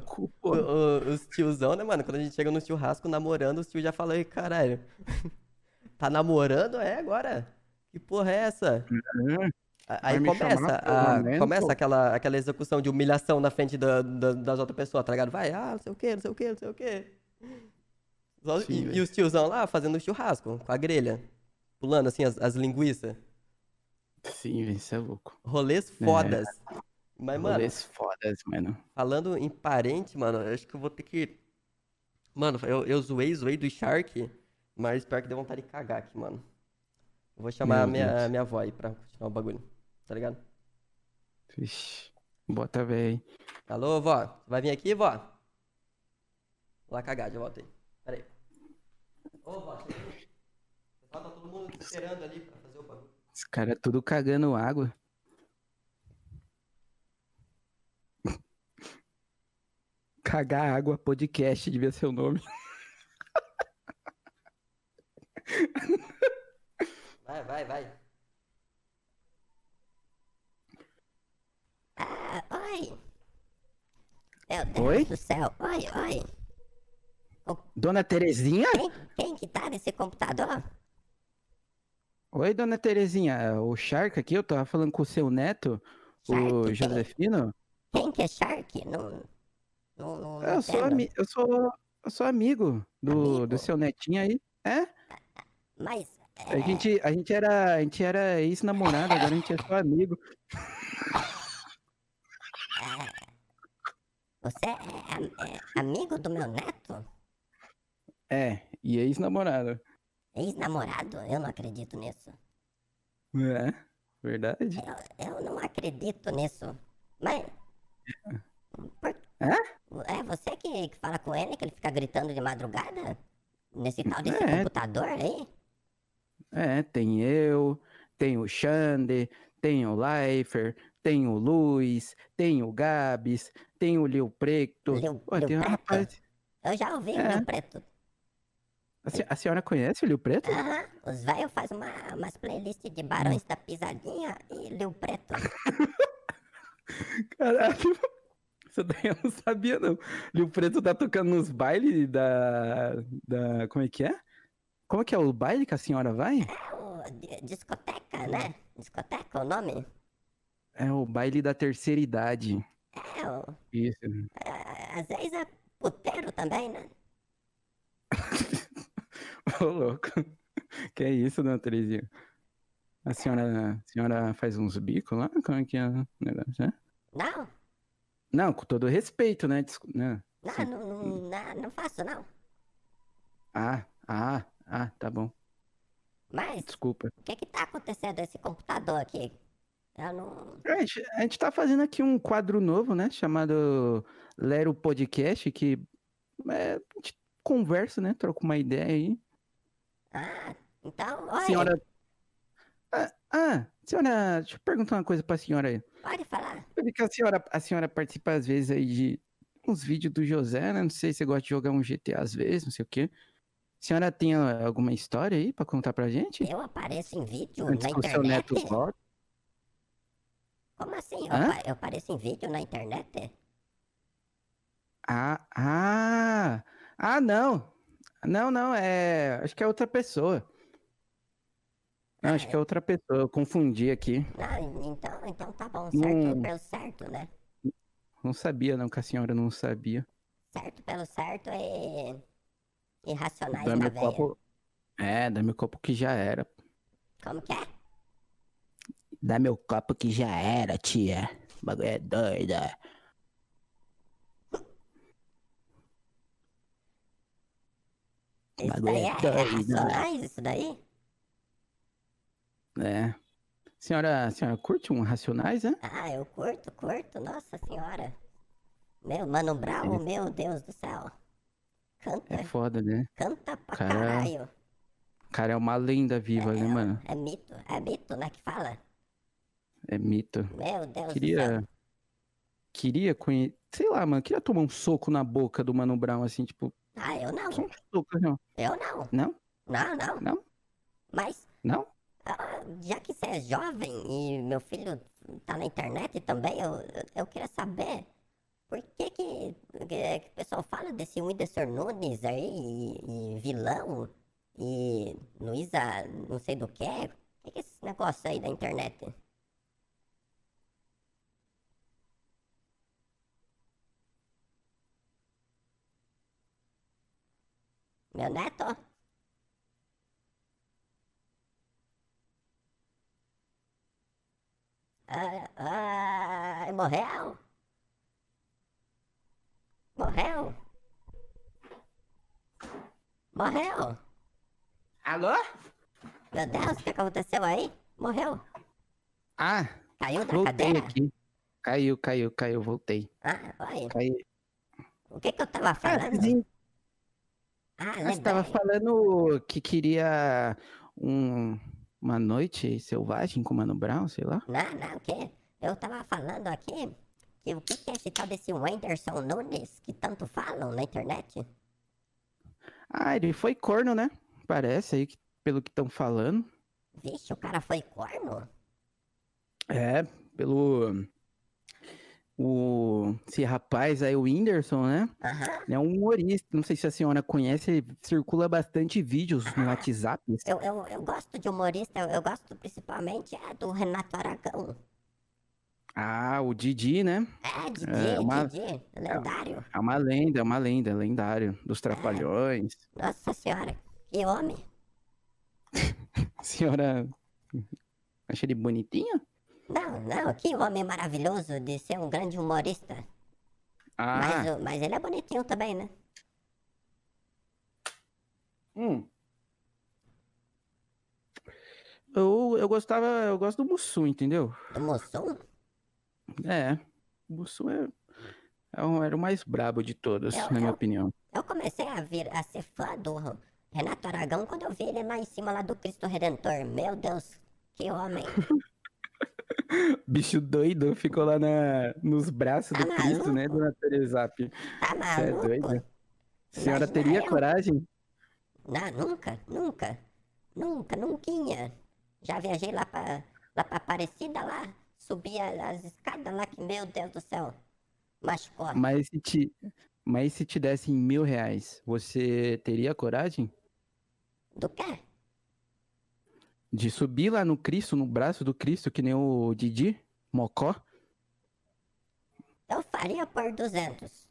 Cu, O- o- os tiozão, né, mano? Quando a gente chega no churrasco namorando, os tios já falam, "Ei, caralho, tá namorando? É agora? Que porra é essa? A- Aí começa, a, começa aquela, aquela execução de humilhação na frente da, da- das outras pessoas, tá ligado? Vai, ah, não sei o que, não sei o que, não sei o que. Sim, e, e os tiozão lá fazendo churrasco, com a grelha, pulando assim as, as linguiças. Sim, velho, isso é louco. Rolês fodas. Mas, mano, Rolês fodas, mano. falando em parente, mano, eu acho que eu vou ter que. Mano, eu, eu zoei, zoei do Shark, mas pior que deu vontade de cagar aqui, mano. Eu vou chamar a minha, Deus. minha avó aí pra continuar o bagulho, tá ligado? Vixe. Bota, velho. Alô, vó? Vai vir aqui, vó? Vou lá cagar, já volto aí. Ô. Pessoal, tá todo mundo esperando ali pra fazer o bagulho. Os caras tudo cagando água. Cagar água podcast devia ser o nome. Vai, vai, vai. Ah, oi. Meu Deus Oi? do céu. Oi, oi. Dona Terezinha? Quem, quem que tá nesse computador? Oi, dona Terezinha. É O Shark aqui, eu tava falando com o seu neto, Shark, o quem? Josefino. Quem que é Shark? Não... Não, não, não Eu sou, ami- eu sou, eu sou amigo do, Amigo? do seu netinho aí. É? Mas, A é, gente, a gente era, a gente era ex-namorado, agora a gente é só amigo. você é, am- é amigo do meu neto? É, e ex-namorado. Ex-namorado? Eu não acredito nisso. É, verdade. Eu, eu não acredito nisso. Mas. Por... É? É você que, que fala com ele, que ele fica gritando de madrugada? Nesse tal desse É. computador aí? É, tem eu, tem o Xander, tem o Leifer, tem o Luiz, tem o Gabs, tem o Lil Preto. Pô, Lil tem Preto? rapaz. Eu já ouvi É. o Rio Preto. A, se- a senhora conhece o Lil Preto? Aham, os velhos fazem uma, umas playlists de Barões da Pisadinha e Rio Preto. Caralho. Isso daí eu não sabia, não. Lil Preto tá tocando nos bailes da. da. Como é que é? Como é que é o baile que a senhora vai? É o di- discoteca, né? Discoteca, o nome? É o baile da terceira idade. É, o, Isso. é, às vezes é puteiro também, né? Ô, louco. Que é isso, dona Terezinha? A senhora, a senhora faz uns bicos lá? Como é que é o negócio? é? Não, Não, com todo respeito, né? Descu- né? não, não, não, não, não faço não. Ah, ah, ah, tá bom. Mas Desculpa. o que que tá acontecendo nesse computador aqui? Eu não. A gente, a gente tá fazendo aqui um quadro novo, né? Chamado Lero Podcast, que é, a gente conversa, né? Troca uma ideia aí. Ah, então, olha, Senhora. Ah, ah, senhora, deixa eu perguntar uma coisa pra senhora aí. pode falar. Eu vi que a senhora, a senhora participa às vezes aí de uns vídeos do José, né? Não sei se você gosta de jogar um GTA às vezes, não sei o quê. A senhora tem ah, alguma história aí pra contar pra gente? Eu apareço em vídeo Antes na o seu internet? neto volte. Como assim? Hã? eu apareço em vídeo na internet? Ah, ah, ah, não. Não, não, é. Acho que é outra pessoa. Não, acho que é outra pessoa. Eu confundi aqui. Não, então, então tá bom, Não. certo pelo certo, né? Não sabia, não, que a senhora não sabia. Certo pelo certo e. Irracionais Dá na meu copo. É, dá meu copo que já era. Como que é? Dá meu copo que já era, tia. O bagulho é doida. Isso bagulho daí é é, é doido, né? racionais, isso daí? É. Senhora, senhora curte um Racionais, é? Ah, eu curto, curto, nossa senhora. Meu, Mano Brown, Ele- meu Deus do céu. Canta, É foda, né? canta pra Cara, caralho. Cara é uma lenda viva, né, mano? É mito, é mito, né, que fala? É mito. Meu Deus do céu. Queria. Queria conhecer. Sei lá, mano. Queria tomar um soco na boca do Mano Brown, assim, tipo. Ah, eu não, Só não. eu não. Não? Não, não. Não? Mas, Não? ah, já que você é jovem e meu filho tá na internet também, eu, eu queria saber por que que, que, que o pessoal fala desse Whindersson Nunes aí, e, e vilão, e Luísa não sei do que. O que que é esse negócio aí da internet? Meu neto? Ah, ah, morreu? Morreu? Morreu? Alô? Meu Deus, o que aconteceu aí? Morreu? Ah, Caiu da cadeira? aqui. Caiu, caiu, caiu, voltei. Ah, oi. Caiu. O que que eu tava Ah, falando? sim, Ah, você tava lembrei. falando que queria um, uma noite selvagem com o Mano Brown, sei lá. Não, não, o quê? Eu tava falando aqui que o que que é esse tal desse Whindersson Nunes que tanto falam na internet? Ah, ele foi corno, né? Parece aí, que- pelo que estão falando. Vixe, o cara foi corno? É, pelo. O, esse rapaz aí, o Whindersson, né? Ele é um humorista. Não sei se a senhora conhece, ele circula bastante vídeos no WhatsApp. Eu, eu, eu gosto de humorista, eu, eu gosto principalmente é, do Renato Aragão. Ah, o Didi, né? É, Didi, É, uma- Didi, lendário. É uma lenda, é uma lenda, lendário. Dos Trapalhões. Nossa senhora, que homem. A senhora. Acha ele bonitinho? Não, não, que homem maravilhoso de ser um grande humorista. Ah, Mas, mas ele é bonitinho também, né? hum. Eu, eu gostava, eu gosto do Mussum, entendeu? Do Mussum? É, o Mussum é, é um- era o mais brabo de todos, Eu- na minha eu- opinião. Eu comecei a, vir, a ser fã do Renato Aragão quando eu vi ele lá em cima lá do Cristo Redentor. Meu Deus, que homem. Bicho doido, ficou lá na, nos braços do Tá Cristo, né, maluco? dona Terezap? Tá Você é maluco? doida? Senhora Imagina teria eu. coragem? Não, nunca, nunca, nunca, nunca. Já viajei lá pra, lá pra Aparecida lá, subia as escadas lá que, meu Deus do céu, machucou. Mas se te, mas se te dessem mil reais, você teria coragem Do quê? De subir lá no Cristo, no braço do Cristo, que nem o Didi, Mocó? Eu faria por 200.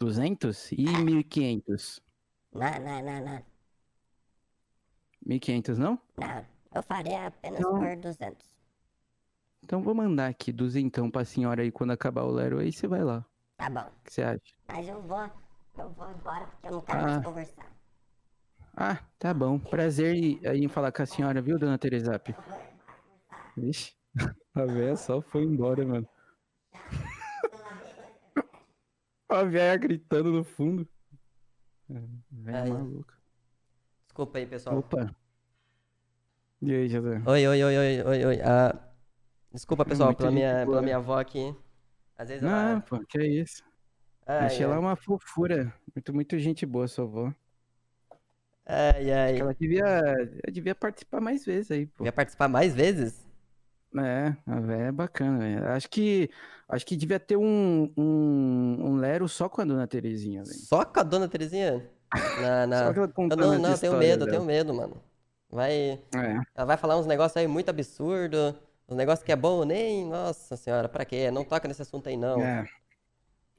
200 e 1.500? Não, não, não, não, 1.500 não? não. Eu faria apenas Não. por 200. Então vou mandar aqui duzentão pra senhora aí quando acabar o Lero aí você vai lá. Tá bom. O que você acha? Mas eu vou, eu vou embora porque eu não quero Ah. mais conversar. Ah, tá bom. Prazer em, falar com a senhora, viu, dona Teresap? Vixe, a véia só foi embora, mano. A véia gritando no fundo. É, Véia Aí. maluca. Desculpa aí, pessoal. Opa. E aí, José? Oi, oi, oi, oi, oi, oi. Ah, desculpa, pessoal, Muita pela minha, pela minha avó aqui. Às vezes Não, ela... pô, que é isso. Ai, Achei ela ai, uma fofura. Muito, muito gente boa, sua avó. Ai, ai. Ela devia, ela devia participar mais vezes aí, pô. Quer participar mais vezes? É, a véia é bacana. Acho que, acho que devia ter um, um, um Lero só com a dona Terezinha. Só com a dona Terezinha? Na, na... Só que ela Eu contando não, as não, eu tenho medo, eu tenho medo, mano. Vai... É, Ela vai falar uns negócios aí muito absurdo, uns negócios que é bom, nem... Nossa senhora, pra quê? Não toca nesse assunto aí, não. é,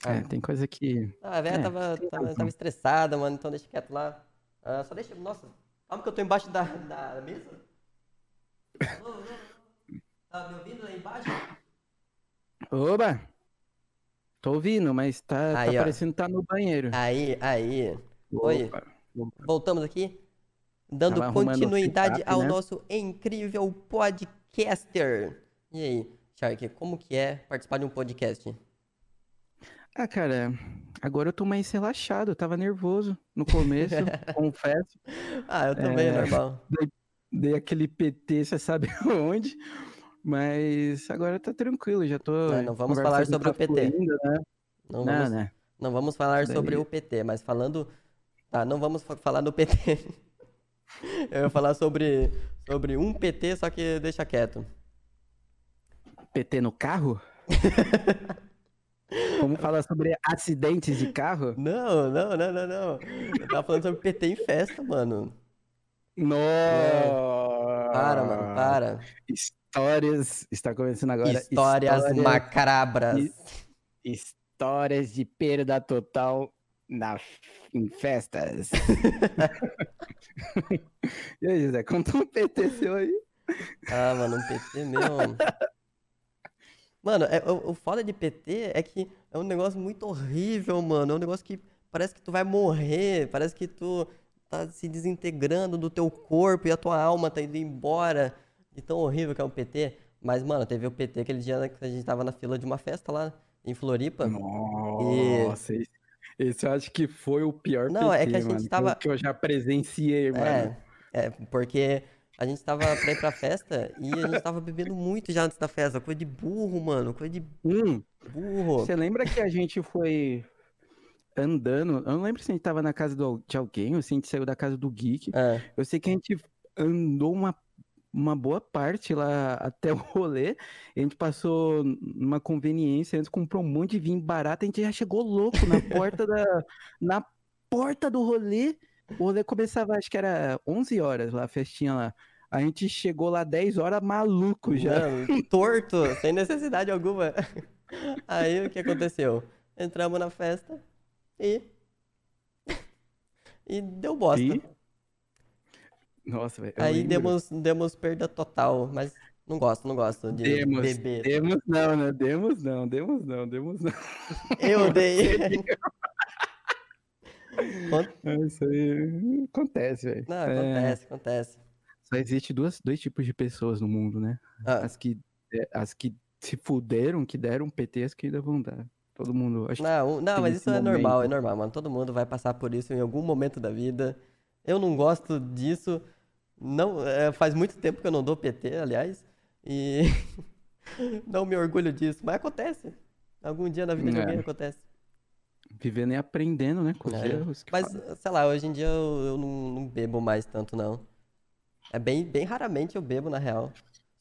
é, tem coisa que. Ah, a velha É, tava, tava, tava estressada, mano, então deixa quieto lá. Ah, só deixa... Nossa, calma que eu tô embaixo da, da mesa. Alô, alô. Tá me ouvindo aí embaixo? Oba! Tô ouvindo, mas tá, Aí, tá parecendo que tá no banheiro. Aí, aí. Oi. Opa. Voltamos aqui, dando Tava continuidade setup, ao né? nosso incrível podcaster. E aí, Shark, como que é participar de um podcast? Ah, cara, agora eu tô mais relaxado. Eu tava nervoso no começo, confesso. Ah, eu também, É. normal. Dei aquele PT, você sabe onde. Mas agora tá tranquilo, já tô. Não, não vamos falar sobre tá o PT. né? Não Não, vamos, né? não vamos falar Isso sobre daí. o PT, mas falando. Tá, não vamos fa- falar do PT. Eu ia falar sobre, sobre um PT, só que deixa quieto. PT no carro? Vamos falar sobre acidentes de carro? Não, não, não, não, não. Eu tava falando sobre PT em festa, mano. Nossa! Para, mano, para. Histórias. Está começando agora. Histórias macabras. e- Histórias de perda total na, em festas. e aí, José, conta um PT seu aí. Ah, mano, um PT meu. Mano, é, o, o foda de PT é que é um negócio muito horrível, mano. É um negócio que parece que tu vai morrer, parece que tu tá se desintegrando do teu corpo e a tua alma tá indo embora. De tão horrível que é um PT. Mas, mano, teve o PT aquele dia que a gente tava na fila de uma festa lá em Floripa. Nossa, esse, esse eu acho que foi o pior Não, é PT, que a gente mano, tava- que eu já presenciei, mano. É, é, porque a gente tava pra ir pra festa e a gente tava bebendo muito já antes da festa. Coisa de burro, mano. Coisa de Hum, burro. você lembra que a gente foi andando? Eu não lembro se a gente tava na casa do- de alguém ou se a gente saiu da casa do Geek. É. Eu sei que a gente andou uma, uma boa parte lá até o rolê. A gente passou numa conveniência, antes comprou um monte de vinho barato, a gente já chegou louco na porta da na porta do rolê. O rolê começava, acho que era 11 horas lá, a festinha lá. A gente chegou lá 10 horas maluco já. Mano, torto, sem necessidade alguma. Aí o que aconteceu? Entramos na festa e. E deu bosta. E- Nossa, velho. Aí lembro. demos, demos perda total, mas não gosto, não gosto de Demos, beber. demos não, né? Demos não, demos não, demos não. Eu dei. É, Isso aí acontece, velho. Não, É, acontece, acontece. Só existe duas, dois tipos de pessoas no mundo, né? Ah, As que, é, as que se fuderam, que deram PT, as que ainda vão dar. Todo mundo, acho que não, não, mas isso é normal, é normal, mano. Todo mundo vai passar por isso em algum momento da vida. Eu não gosto disso. Não, é, faz muito tempo que eu não dou PT, aliás. E não me orgulho disso, mas acontece. Algum dia na vida de É. alguém acontece. vivendo e aprendendo, né? Com os erros Mas, sei lá, hoje em dia eu, eu não, não bebo mais tanto, não. É bem, bem raramente eu bebo, na real.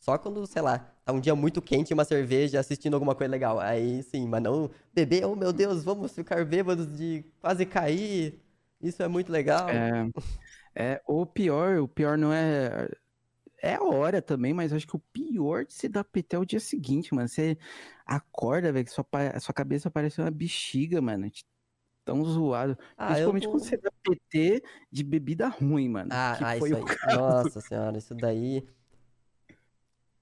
Só quando, sei lá, tá um dia muito quente, uma cerveja, assistindo alguma coisa legal. Aí sim, mas não beber, oh meu Deus, vamos ficar bêbados de quase cair. Isso é muito legal. É, é, o pior, o pior não é. É a hora também, mas acho que o pior de se dar PT é o dia seguinte, mano. Você acorda, velho, que sua, sua cabeça parece uma bexiga, mano. Tão zoado. Ah, eu Principalmente tô- quando você dá PT de bebida ruim, mano. Ah, ah, foi isso aí. Nossa senhora, isso daí.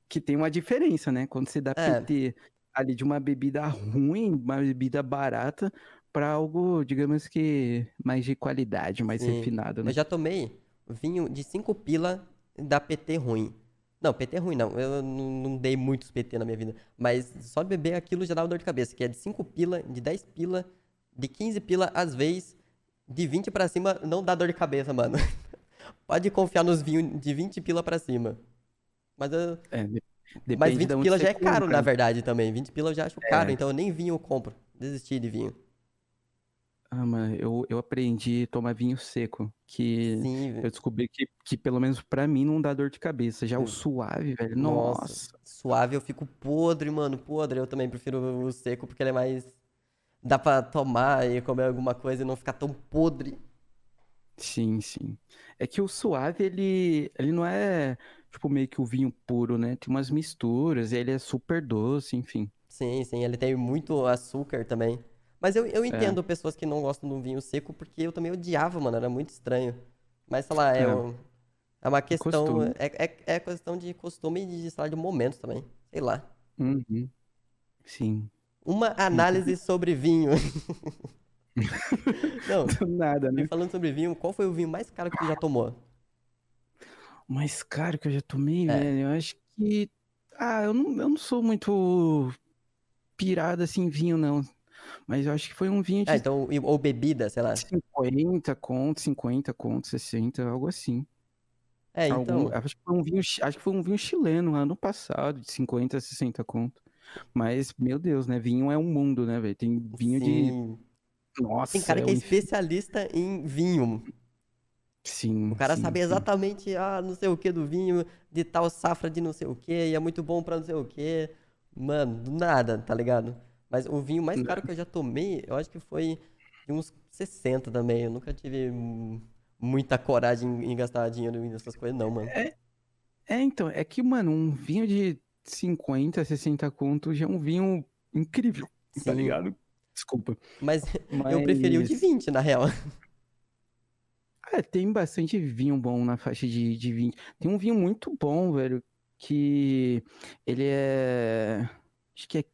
Que tem uma diferença, né? Quando você dá É. PT ali de uma bebida ruim, uma bebida barata, pra algo, digamos que mais de qualidade, mais Sim. refinado, né? Eu já tomei vinho de 5 pila da PT ruim. Não, PT ruim não. Eu não, não dei muitos PT na minha vida. Mas só beber aquilo já dava dor de cabeça. Que é de 5 pila, de 10 pila, de 15 pila, às vezes, de 20 pra cima, não dá dor de cabeça, mano. Pode confiar nos vinhos de 20 pila pra cima. Mas, eu- É, mas depende 20 de onde pila já é caro, compra, na né? verdade, também. 20 pila eu já acho caro, É. então eu nem vinho eu compro. Desisti de vinho. Ah, mano, eu, eu aprendi a tomar vinho seco, que Sim, eu descobri que, que pelo menos pra mim não dá dor de cabeça. Já o Sim. suave, velho, Nossa, nossa. suave eu fico podre, mano, podre. Eu também prefiro o seco porque ele é mais. Dá pra tomar e comer alguma coisa e não ficar tão podre. Sim, sim. É que o suave, ele, ele não é, tipo, meio que o vinho puro, né? Tem umas misturas, ele é super doce, enfim. Sim, sim, ele tem muito açúcar também. Mas eu, É. eu entendo pessoas que não gostam do vinho seco porque eu também odiava, mano, era muito estranho. Mas, sei lá, é, É. um- é uma questão. É, é, é questão de costume e de, sei lá, de momento também. Sei lá. Uhum. Sim. Uma análise sobre vinho. Não, nada, né? falando sobre vinho, qual foi o vinho mais caro que tu já tomou? O mais caro que eu já tomei, É. velho, eu acho que. Ah, eu não, eu não sou muito pirado assim em vinho, não. Mas eu acho que foi um vinho de Ah, então, ou bebida, sei lá. 50 conto, 50 conto, 60, algo assim. É, Algum- então. acho que foi um vinho, acho que foi um vinho chileno ano passado, de 50 a 60 conto. Mas, meu Deus, né? Vinho é um mundo, né, velho? Tem vinho de. Sim. Nossa, Tem cara é que é um especialista em vinho. Sim. O cara sim, sabe sim. exatamente, ah, não sei o que do vinho, de tal safra de não sei o que, e é muito bom pra não sei o que. Mano, do nada, tá ligado? Mas o vinho mais caro que eu já tomei, eu acho que foi de uns 60 também. Eu nunca tive muita coragem em, gastar dinheiro nessas coisas, não, mano. É, então, é que, mano, um vinho de 50, 60 conto já é um vinho incrível, tá Sim. ligado? Desculpa. Mas eu preferi o de Mas- 20, na real. É, tem bastante vinho bom na faixa de, de 20. Tem um vinho muito bom, velho, que ele é. Acho que é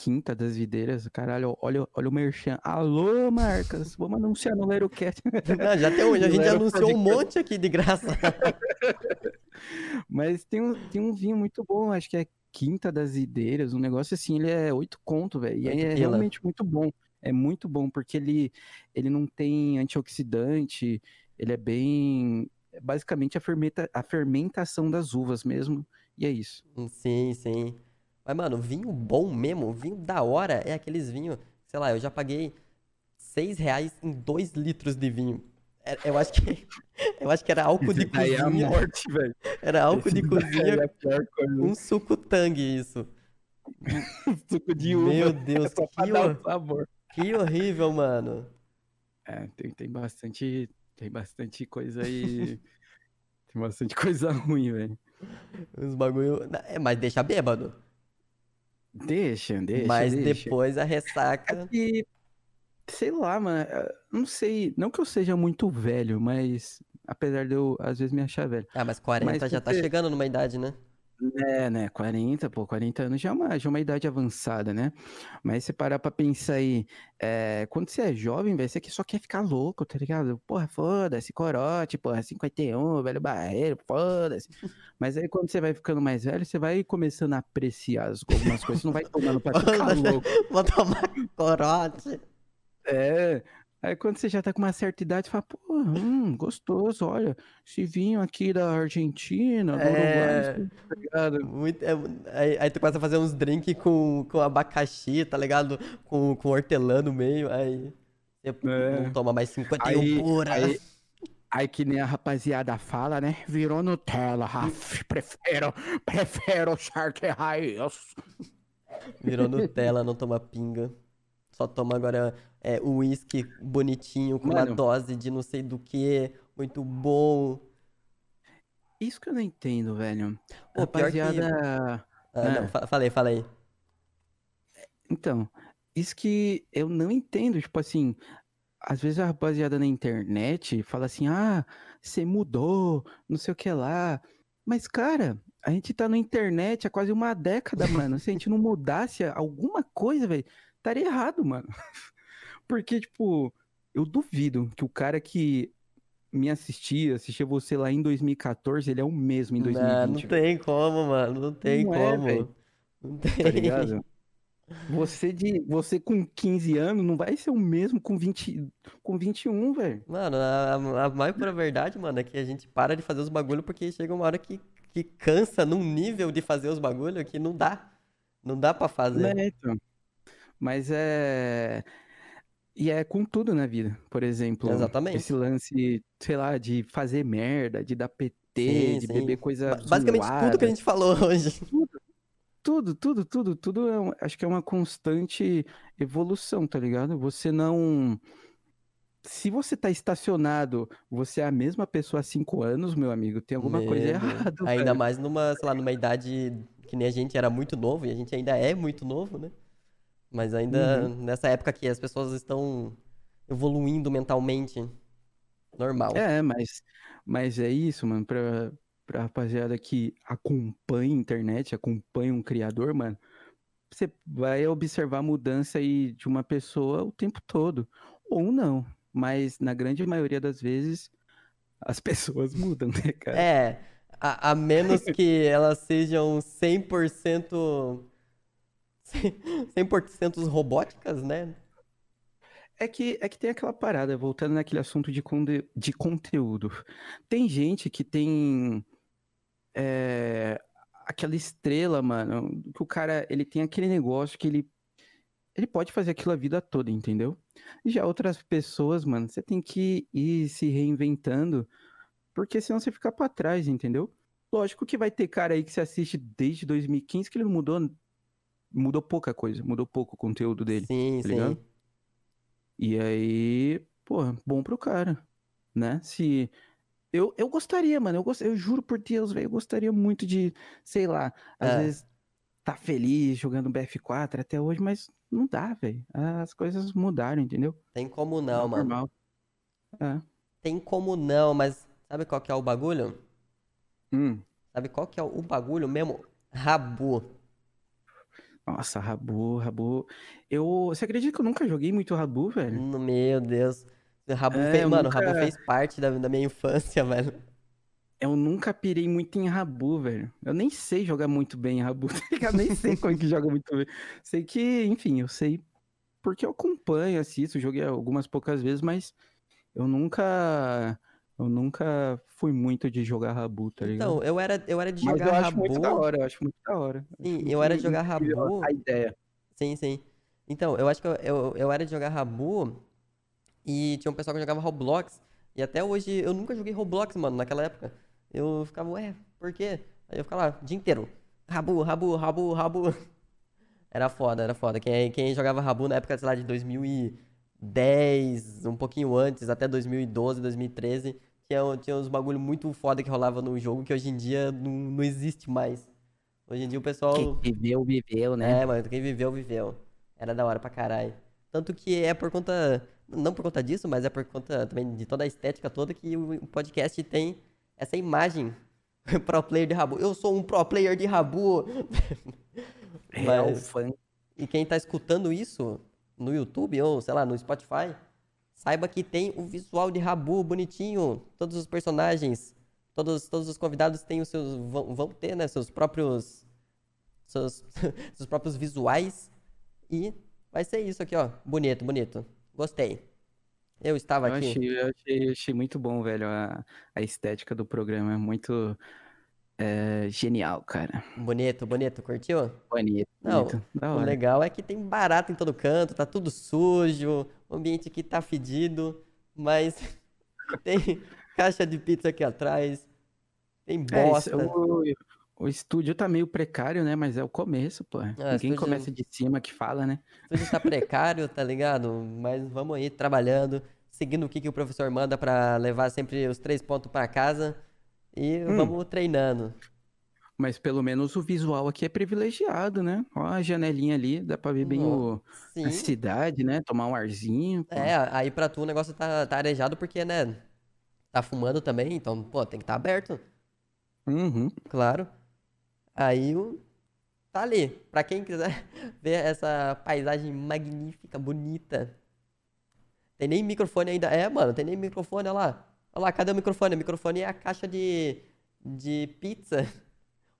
Quinta das Videiras. Caralho, olha, olha o merchan. Alô, marcas, vamos anunciar no Lerocast. Não, já tem um, a gente anunciou um monte aqui de graça. Mas tem um, tem um vinho muito bom, acho que é Quinta das Videiras, um negócio assim, ele é oito conto, velho. E é realmente muito bom. É muito bom, porque ele, ele não tem antioxidante, ele é bem. Basicamente a, fermenta, a fermentação das uvas mesmo. E é isso. Sim, sim. Mas, mano, vinho bom mesmo, vinho da hora, é aqueles vinhos, sei lá, eu já paguei 6 reais em 2 litros de vinho. É- Eu acho que, eu acho que era álcool de daí é a cozinha, morte, velho. era álcool de Esse cozinha é a pior coisa. com suco tangue, isso. suco de uva. Meu é Deus, pra que, o sabor. que horrível, mano. É, tem, tem bastante. Tem bastante coisa aí. Tem bastante coisa ruim, velho. Os bagulho. É, mas deixa bêbado. Deixa, deixa, mas deixa. depois a É ressaca. que, sei lá, mano, não sei, não que eu seja muito velho, mas apesar de eu às vezes me achar velho. Ah, mas 40 Mas já tá você- chegando numa idade, né? É, né, 40, pô, 40 anos já é uma, já é uma idade avançada, né? Mas se parar pra pensar aí, é, quando você é jovem, velho, você só quer ficar louco, tá ligado? Porra, foda-se, corote, porra, 51, velho barreiro, foda-se. Mas aí quando você vai ficando mais velho, você vai começando a apreciar as- algumas coisas, você não vai tomando pra ficar louco. Vou tomar corote. É. Aí quando você já tá com uma certa idade, você fala, pô, hum, gostoso, olha, esse vinho aqui da Argentina, do É. Uruguai, tá ligado? Muito, é, aí, aí tu começa a fazer uns drinks com, com abacaxi, tá ligado? Com, com hortelã no meio, aí você É. não toma mais 51 Aí- pura. aí- Aí que nem a rapaziada fala, né? Virou Nutella, Raf, prefiro, prefiro Shark Raiz. Virou Nutella, não toma pinga. Só toma agora é, uísque bonitinho, com uma Mano. dose de não sei do que, muito bom. Isso que eu não entendo, velho. Pô, pior que- Rapaziada, Ah, É. não, fa- falei, falei. então, isso que eu não entendo, tipo assim, às vezes a rapaziada na internet fala assim, ah, você mudou, não sei o que lá. Mas, cara, a gente tá na internet há quase uma década, mano. Se a gente não mudasse alguma coisa, velho, estaria errado, mano. Porque, tipo, eu duvido que o cara que me assistia, assistia você lá em 2014, ele é o mesmo em Não, 2020. não velho. tem como, mano. Não tem Não é, como. velho. Não tem. tá ligado? Você de você com 15 anos não vai ser o mesmo com 20 com 21, velho. Mano, a, a mais pura verdade, mano, é que a gente para de fazer os bagulho porque chega uma hora que, que cansa num nível de fazer os bagulho que não dá. Não dá pra fazer. Né, então. Mas é e é com tudo na vida. Por exemplo, Exatamente. esse lance, sei lá, de fazer merda, de dar PT, Sim, de sim. beber coisa Ba- Basicamente tudo que a zoada. gente falou hoje. Tudo, tudo, tudo, tudo é um- acho que é uma constante evolução, tá ligado? Você não. Se você tá estacionado, você é a mesma pessoa há cinco anos, meu amigo, tem alguma coisa Deus. errada. Ainda velho. mais numa, sei lá, numa idade que nem a gente era muito novo, e a gente ainda é muito novo, né? Mas ainda Uhum. nessa época que as pessoas estão evoluindo mentalmente. Normal. É, mas, mas é isso, mano, pra, pra rapaziada que acompanha a internet, acompanha um criador, mano, você vai observar a mudança aí de uma pessoa o tempo todo. Ou não, mas na grande maioria das vezes as pessoas mudam, né, cara? É, a, a menos que elas sejam 100% 100% robóticas, né? É que, é que tem aquela parada, voltando naquele assunto de, conde- de conteúdo. Tem gente que tem é, aquela estrela, mano, que o cara, ele tem aquele negócio que ele, ele pode fazer aquilo a vida toda, entendeu? E já outras pessoas, mano, você tem que ir se reinventando, porque senão você fica pra trás, entendeu? Lógico que vai ter cara aí que você assiste desde 2015 que ele não mudou, mudou pouca coisa, mudou pouco o conteúdo dele. Sim, tá sim. ligado? E aí, pô, bom pro cara, né? Se eu, eu gostaria, mano, eu, gost... eu juro por Deus, velho, eu gostaria muito de, sei lá, às É. vezes tá feliz jogando BF4 até hoje, mas não dá, velho. As coisas mudaram, entendeu? Tem como não, mano. Normal. É. Tem como não, mas sabe qual que é o bagulho? Hum. Sabe qual que é o bagulho mesmo? Rabu. Nossa, Rabu, Rabu. Eu, você acredita que eu nunca joguei muito Rabu, velho? Hum, Meu Deus. Rabu É, fez, eu mano, nunca- Rabu fez parte da, da minha infância, velho. Eu nunca pirei muito em Rabu, velho. Eu nem sei jogar muito bem em Rabu, tá ligado? Nem sei como é que joga muito bem. Sei que, enfim, eu sei porque eu acompanho, assisto, joguei algumas poucas vezes, mas eu nunca. Eu nunca fui muito de jogar Rabu, tá ligado? Então, eu era, eu era de mas jogar eu acho muito da Rabu. hora, eu acho muito da hora. Acho Sim, eu era de jogar Rabu. A ideia. Sim, sim. Então, eu acho que eu, eu, eu era de jogar Rabu e tinha um pessoal que jogava Roblox. E até hoje eu nunca joguei Roblox, mano, naquela época. Eu ficava, ué, por quê? Aí eu ficava lá o dia inteiro. Rabu, Rabu, Rabu, Rabu. Era foda, era foda. Quem, quem jogava Rabu na época, sei lá, de 2010, um pouquinho antes, até 2012, 2013, tinha, tinha uns bagulho muito foda que rolava no jogo que hoje em dia não, não existe mais. Hoje em dia o pessoal. Quem viveu, viveu, né? É, mano, quem viveu, viveu. Era da hora pra caralho. Tanto que é por conta. Não por conta disso, mas é por conta também de toda a estética toda que o podcast tem essa imagem. pro player de Rabu. Eu sou um pro player de Rabu. Real Mas- fã. E quem tá escutando isso no YouTube ou, sei lá, no Spotify, saiba que tem o visual de Rabu bonitinho. Todos os personagens, todos, todos os convidados têm os seus. vão, vão ter, né? Seus próprios. Seus, seus próprios visuais. E vai ser isso aqui, ó. Bonito, bonito. Gostei. Eu estava Eu aqui. achei, eu achei, achei muito bom, velho, a, a estética do programa. É muito é, genial, cara. Bonito, bonito. Curtiu? Bonito, Não, bonito. O legal é que tem barata em todo canto, tá tudo sujo, o ambiente aqui tá fedido, mas tem caixa de pizza aqui atrás, tem É, bosta. o, o estúdio tá meio precário, né? Mas é o começo, pô. Ninguém Ah, estúdio- começa de cima que fala, né? Tudo tá precário, tá ligado? Mas vamos aí trabalhando, seguindo o que, que o professor manda pra levar sempre os três pontos pra casa e Hum. vamos treinando. Mas pelo menos o visual aqui é privilegiado, né? Ó a janelinha ali, dá pra ver bem o, a cidade, né? Tomar um arzinho. pô. É, aí pra tu o negócio tá, tá arejado porque, né, tá fumando também, então, pô, tem que estar tá aberto. Uhum. Claro. Aí o. Tá ali. Pra quem quiser ver essa paisagem magnífica, bonita. Tem nem microfone ainda. É, mano, tem nem microfone, olha lá. Olha lá, cadê o microfone? O microfone é a caixa de, de pizza.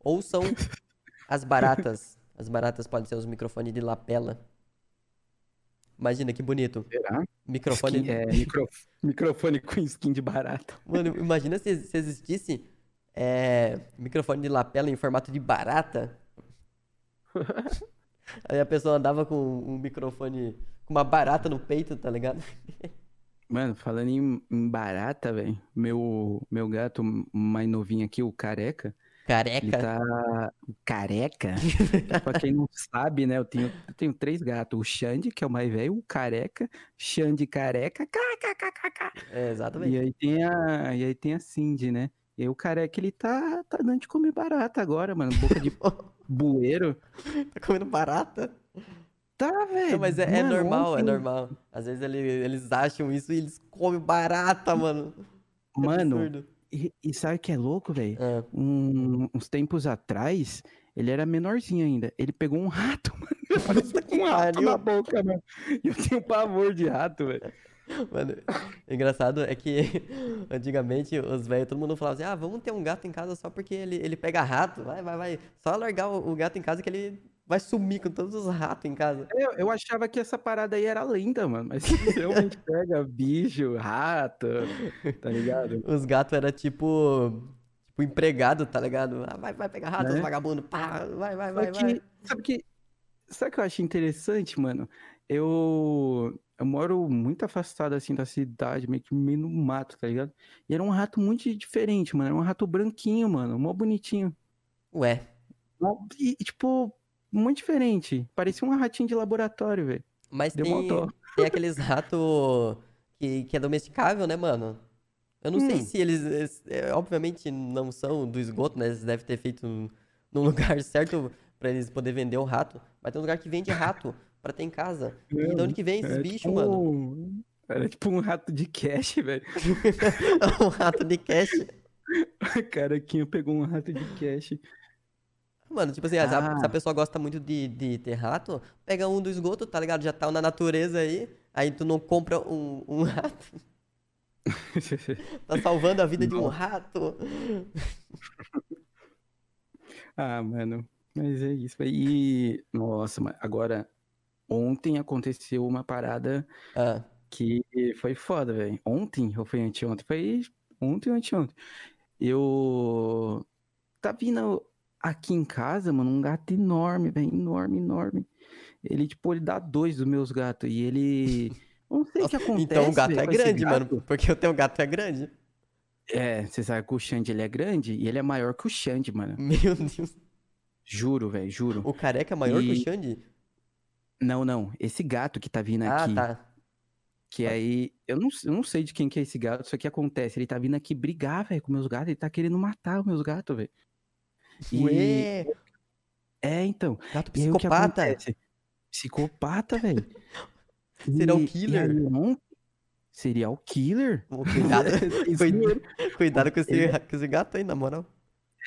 Ou são as baratas. As baratas podem ser os microfones de lapela. Imagina que bonito. Será? Microfone. Skin- é, micro- microfone com skin de barata. Mano, imagina se, se existisse é, microfone de lapela em formato de barata. Aí a pessoa andava com um microfone com uma barata no peito, tá ligado? Mano, falando em, em barata, velho, meu, meu gato mais novinho aqui, o careca, Careca. tá. Careca? pra quem não sabe, né? Eu tenho, eu tenho três gatos. O Xande, que é o mais velho, o careca, Xande careca, kkkk. É, exatamente. E aí tem a, e aí tem a Cindy, né? E aí o careca, ele tá, tá dando de comer barata agora, mano. Boca de bueiro. Tá comendo barata? Tá, velho. Mas é, é Mano, normal, é ontem- normal. Às vezes ele- eles acham isso e eles comem barata, mano. Mano, absurdo. E, e sabe o que é louco, velho? Ah, Um- uns tempos atrás, ele era menorzinho ainda. Ele pegou um rato, mano. Parecia com um rato na boca, mano. E eu tenho pavor de rato, velho. Mano, o engraçado é que antigamente os velhos, todo mundo falava assim: ah, vamos ter um gato em casa só porque ele, ele pega rato. Vai, vai, vai. Só largar o, o gato em casa que ele vai sumir com todos os ratos em casa. Eu, eu achava que essa parada aí era lenda, mano. Mas realmente pega bicho, rato, tá ligado? Os gatos era tipo. Tipo, empregado, tá ligado? Ah, vai, vai pegar rato, Né? vagabundo. Pá, vai, vai, vai, que, vai. sabe que, sabe o que eu acho interessante, mano? Eu, eu moro muito afastado, assim, da cidade, meio que meio no mato, tá ligado? E era um rato muito diferente, mano. Era um rato branquinho, mano. Mó bonitinho. Ué, e, tipo, muito diferente. Parecia um ratinho de laboratório, velho. mas Deu tem, tem aqueles ratos que, que é domesticável, né, mano? Eu não sei Hum. se eles, eles, é, obviamente, não são do esgoto, né? Eles devem ter feito num lugar certo pra eles poderem vender o rato. Mas tem um lugar que vende rato pra ter em casa. E de onde que vem esses Era bichos, tipo mano? Era tipo um rato de cash, velho. um rato de cash. A carequinha pegou um rato de cash. Mano, tipo assim, se a- se a Ah. pessoa gosta muito de, de ter rato, pega um do esgoto, tá ligado? Já tá na natureza aí. Aí tu não compra um, um rato. Tá salvando a vida de um rato. Ah, mano, mas é isso. E, nossa, mas agora, ontem aconteceu uma parada Ah, que foi foda, velho. Ontem, ou foi anteontem? Foi ontem ou anteontem. Eu tá vindo aqui em casa, mano, um gato enorme, velho, enorme, enorme. Ele, tipo, ele dá dois dos meus gatos e ele... Não sei o que acontece, então o gato é grande, mano. gato. Porque o teu gato é grande. É, você sabe que o Xande, ele é grande e ele é maior que o Xande, mano. Meu Deus. Juro, velho, juro. O careca é maior que o E- Xande? Não, não. Esse gato que tá vindo Ah, aqui, tá. Que aí, eu não, eu não sei de quem que é esse gato, só que acontece, ele tá vindo aqui brigar, velho, com meus gatos, ele tá querendo matar os meus gatos, velho. E- Ué, É, então. gato E aí o psicopata. Psicopata, velho. Serial E- e killer. aí ontem- Serial killer? Cuidado, cuidado com esse, com esse gato aí, na moral.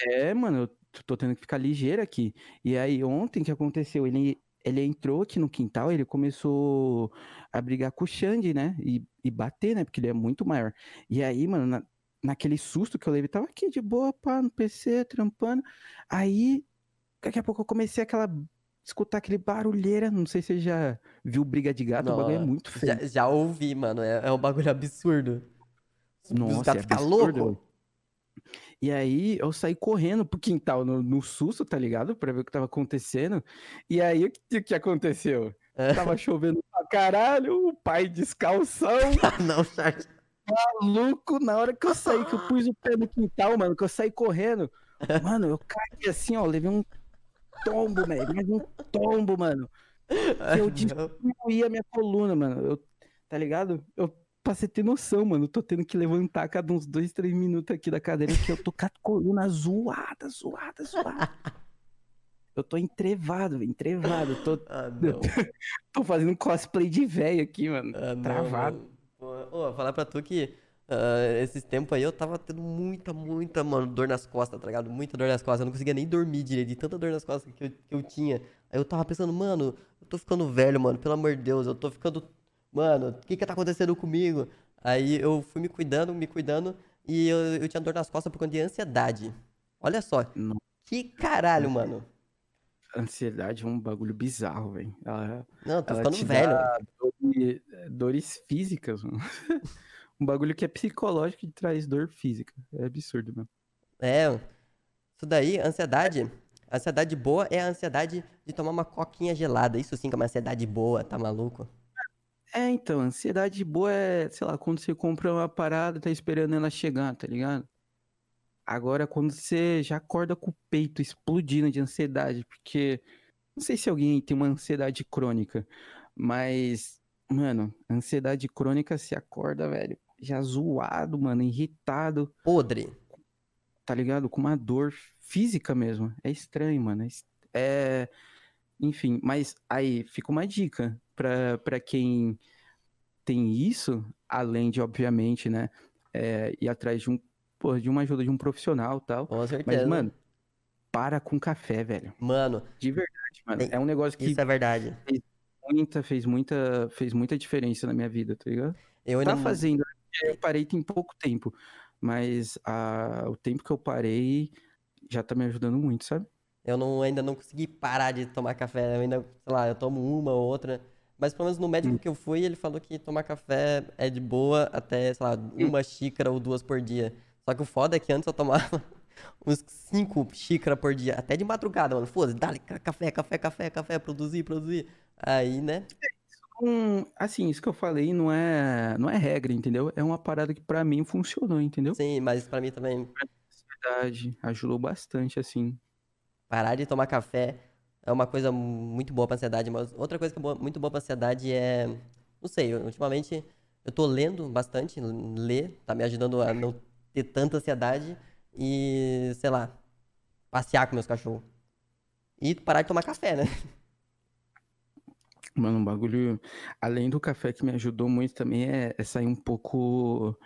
É, mano, eu tô tendo que ficar ligeiro aqui. E aí, ontem, o que aconteceu? Ele, ele entrou aqui no quintal, ele começou a brigar com o Xande, né? E, e bater, né? Porque ele é muito maior. E aí, mano, na- naquele susto que eu levei, tava aqui de boa, pá, no PC, trampando. Aí, daqui a pouco eu comecei aquela. Escutar aquele barulheira. Não sei se você já viu briga de gato, o bagulho é muito feio. Já, já ouvi, mano. É, é um bagulho absurdo. Os Nossa, gatos é ficam loucos. E aí eu saí correndo pro quintal no, no susto, tá ligado? Pra ver o que tava acontecendo. E aí o que, que aconteceu? É. Tava chovendo pra caralho, o pai descalção, Ah, não, Charles. Maluco. Na hora que eu saí, que eu pus o pé no quintal, mano, que eu saí correndo. Mano, eu caí assim, ó, levei um tombo, velho. Um tombo, mano. Eu. Diminuí a minha coluna, mano. Eu, tá ligado? Eu passei a ter noção, mano. Eu tô tendo que levantar cada uns dois, três minutos aqui da cadeira, porque eu tô com a coluna zoada, zoada, zoada. Eu tô entrevado, entrevado. Tô, Ah, tô fazendo cosplay de velho aqui, mano. Ah, não, Travado. Mano. Ô, falar pra tu que ah, esses tempos aí eu tava tendo muita, muita, mano, dor nas costas, tá ligado? Muita dor nas costas. Eu não conseguia nem dormir direito, de tanta dor nas costas que eu, que eu tinha. Aí eu tava pensando, mano, eu tô ficando velho, mano, pelo amor de Deus, eu tô ficando. Mano, o que que tá acontecendo comigo? Aí eu fui me cuidando, me cuidando, e eu, eu tinha dor nas costas por conta de ansiedade. Olha só, Não. que caralho, mano. Ansiedade é um bagulho bizarro, velho. Não, tô ela ficando velho. dá dor- dores físicas, mano. Um bagulho que é psicológico e traz dor física. É absurdo, mano. É, isso daí, ansiedade. Ansiedade boa é a ansiedade de tomar uma coquinha gelada. Isso sim que é uma ansiedade boa, tá maluco? É, então, ansiedade boa é, sei lá, quando você compra uma parada, tá esperando ela chegar, tá ligado? Agora, quando você já acorda com o peito explodindo de ansiedade, porque não sei se alguém tem uma ansiedade crônica, mas, mano, ansiedade crônica se acorda, velho, já zoado, mano, irritado, Podre. tá ligado? Com uma dor física mesmo. É estranho, mano. É, é... Enfim, mas aí fica uma dica pra, pra quem tem isso, além de, obviamente, né, é, ir atrás de um, pô, de uma ajuda de um profissional e tal. Com Mas, certeza. mano, para com café, velho. Mano, De verdade, mano. É um negócio que isso é verdade. Muita, fez muita, fez muita diferença na minha vida, tá ligado? Eu ainda Tá não- fazendo, eu parei tem pouco tempo, mas a, o tempo que eu parei já tá me ajudando muito, sabe? Eu não, ainda não consegui parar de tomar café. Eu ainda, sei lá, eu tomo uma ou outra. Mas pelo menos no Hum. médico que eu fui, ele falou que tomar café é de boa até, sei lá, Hum. uma xícara ou duas por dia. Só que o foda é que antes eu tomava uns cinco xícaras por dia, até de madrugada, mano. Foda-se, dá café, café, café, café, produzir, produzir. Aí, né? Hum, assim, isso que eu falei não é, não é regra, entendeu? É uma parada que pra mim funcionou, entendeu? Sim, mas pra mim também, Verdade, ajudou bastante, assim. parar de tomar café é uma coisa muito boa pra ansiedade. Mas outra coisa que é muito boa pra ansiedade é. Não sei, ultimamente eu tô lendo bastante. Ler tá me ajudando a não ter tanta ansiedade. E, sei lá, passear com meus cachorros. E parar de tomar café, né? Mano, um bagulho. Além do café que me ajudou muito também é, é sair um pouco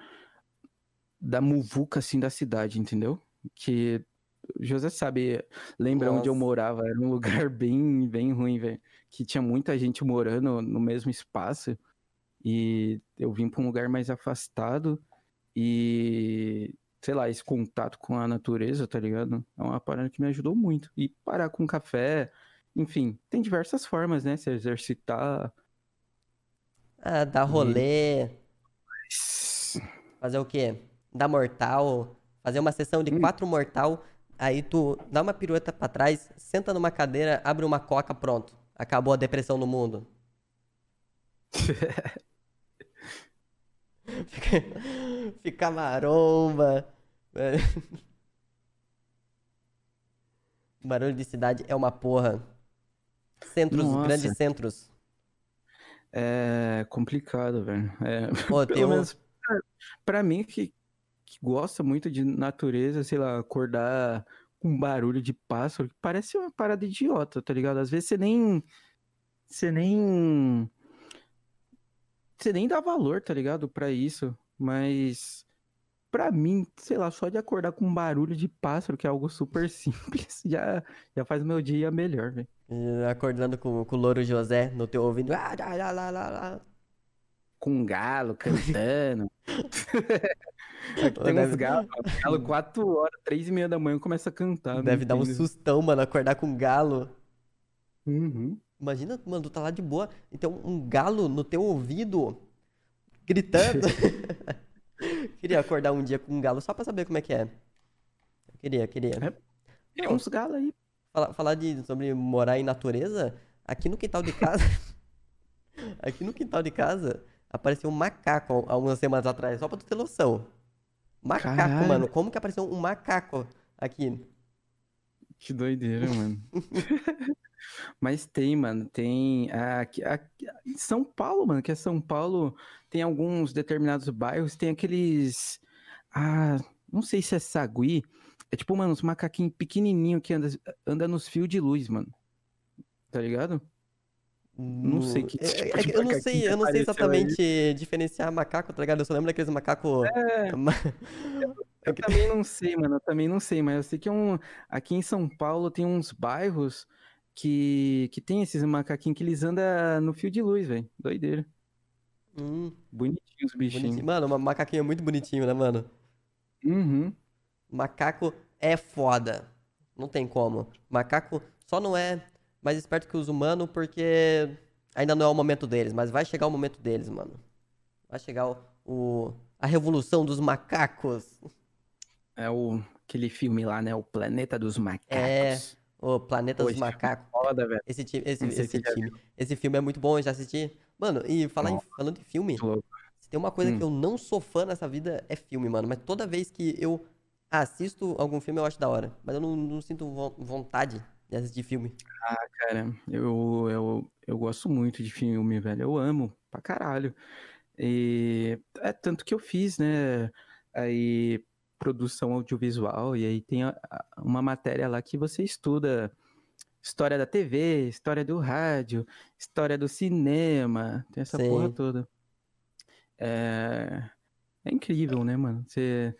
da muvuca, assim, da cidade, entendeu? Que José sabe, lembra onde eu Nossa. morava? Era um lugar bem, bem ruim, velho. Que tinha muita gente morando no mesmo espaço. E eu vim pra um lugar mais afastado. E, sei lá, esse contato com a natureza, tá ligado? É uma parada que me ajudou muito. E parar com café. Enfim, tem diversas formas, né? Se exercitar. Ah, dar rolê, fazer o quê? Dar mortal, fazer uma sessão de quatro mortal. Aí tu dá uma pirueta pra trás, senta numa cadeira, abre uma coca, pronto. Acabou a depressão no mundo. Fica, fica maromba. É. Barulho de cidade é uma porra. Centros, Nossa. grandes centros. É complicado, velho. É, Pô, pelo um... menos pra, pra mim que, que gosta muito de natureza, sei lá, acordar com barulho de pássaro, parece uma parada idiota, tá ligado? Às vezes você nem. Você nem. Você nem dá valor, tá ligado? Pra isso. Mas. Pra mim, sei lá, só de acordar com um barulho de pássaro, que é algo super simples, já, já faz meu dia melhor, velho. Acordando com, com o Louro José no teu ouvido. Ah, lá, lá, lá, lá, lá. Com um galo cantando. Aqui tem uns deve- galos, mano. galo 4 horas, 3 e meia da manhã começa a cantar. Deve dar um entendo. sustão, mano, acordar com um galo. Uhum. Imagina, mano, tu tá lá de boa, então um galo no teu ouvido, gritando. Queria acordar um dia com um galo só pra saber como é que é. Queria, queria. É. Tem uns galos aí. Falar, falar de, sobre morar em natureza, aqui no quintal de casa. aqui no quintal de casa apareceu um macaco algumas semanas atrás, só pra tu ter noção. Macaco, Caralho. mano. Como que apareceu um macaco aqui? Que doideira, mano. Mas tem, mano, tem aqui, aqui- em São Paulo, mano, que é São Paulo, tem alguns determinados bairros, tem aqueles, ah, não sei se é sagui, é tipo, mano, uns macaquinhos pequenininho que anda, anda nos fios de luz, mano. Tá ligado? Não sei que É- tipo é eu não sei, eu não sei apareceu aí. exatamente diferenciar macaco, tá ligado? Eu só lembro daqueles macacos. É. Eu também não sei, mano, eu também não sei, mas eu sei que é um, aqui em São Paulo tem uns bairros que, que tem esses macaquinhos que eles andam no fio de luz, velho. Doideira. Hum, Bonitinhos os bichinhos. bonitinho. Mano, o macaquinho é muito bonitinho, né, mano? Uhum. Macaco é foda. Não tem como. Macaco só não é mais esperto que os humanos porque ainda não é o momento deles, mas vai chegar o momento deles, mano. Vai chegar o, o- a revolução dos macacos. É o, aquele filme lá, né? O Planeta dos Macacos. É. O Planeta dos Macacos. Foda, velho. Esse, time, esse, esse time, esse filme é muito bom, eu já assisti. Mano, e falar em- falando em filme, se tem uma coisa Hum. que eu não sou fã nessa vida é filme, mano. Mas toda vez que eu assisto algum filme eu acho da hora. Mas eu não, não sinto vo- vontade de assistir filme. Cara, eu, eu, eu gosto muito de filme, velho. Eu amo pra caralho. E é tanto que eu fiz, né? Aí, produção audiovisual, e aí tem uma matéria lá que você estuda história da TV, história do rádio, história do cinema, tem essa porra Sim. toda. É, é incrível, né, mano? Você,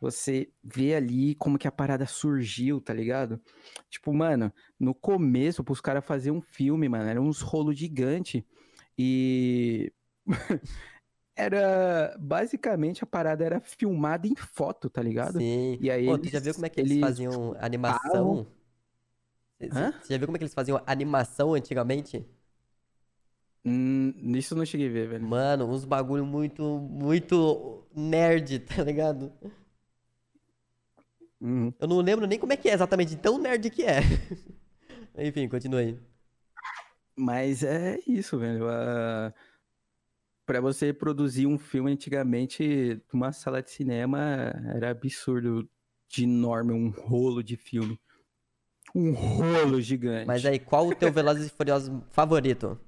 você vê ali como que a parada surgiu, tá ligado? Tipo, mano, no começo, pros caras fazer um filme, mano, era uns rolos gigante e era basicamente a parada era filmada em foto, tá ligado? Sim. E aí Pô, tu já eles- viu como é que eles, eles faziam animação? Você Hã? você já viu como é que eles faziam animação antigamente? Hum, nisso eu não cheguei a ver, velho. Mano, uns bagulho muito, muito nerd, tá ligado? Uhum. Eu não lembro nem como é que é exatamente, tão nerd que é. Enfim, continua aí. Mas é isso, velho. a- Pra você produzir um filme antigamente, numa sala de cinema, era absurdo de enorme, um rolo de filme. Um rolo gigante. Mas aí, qual o teu Velozes e Furiosos favorito?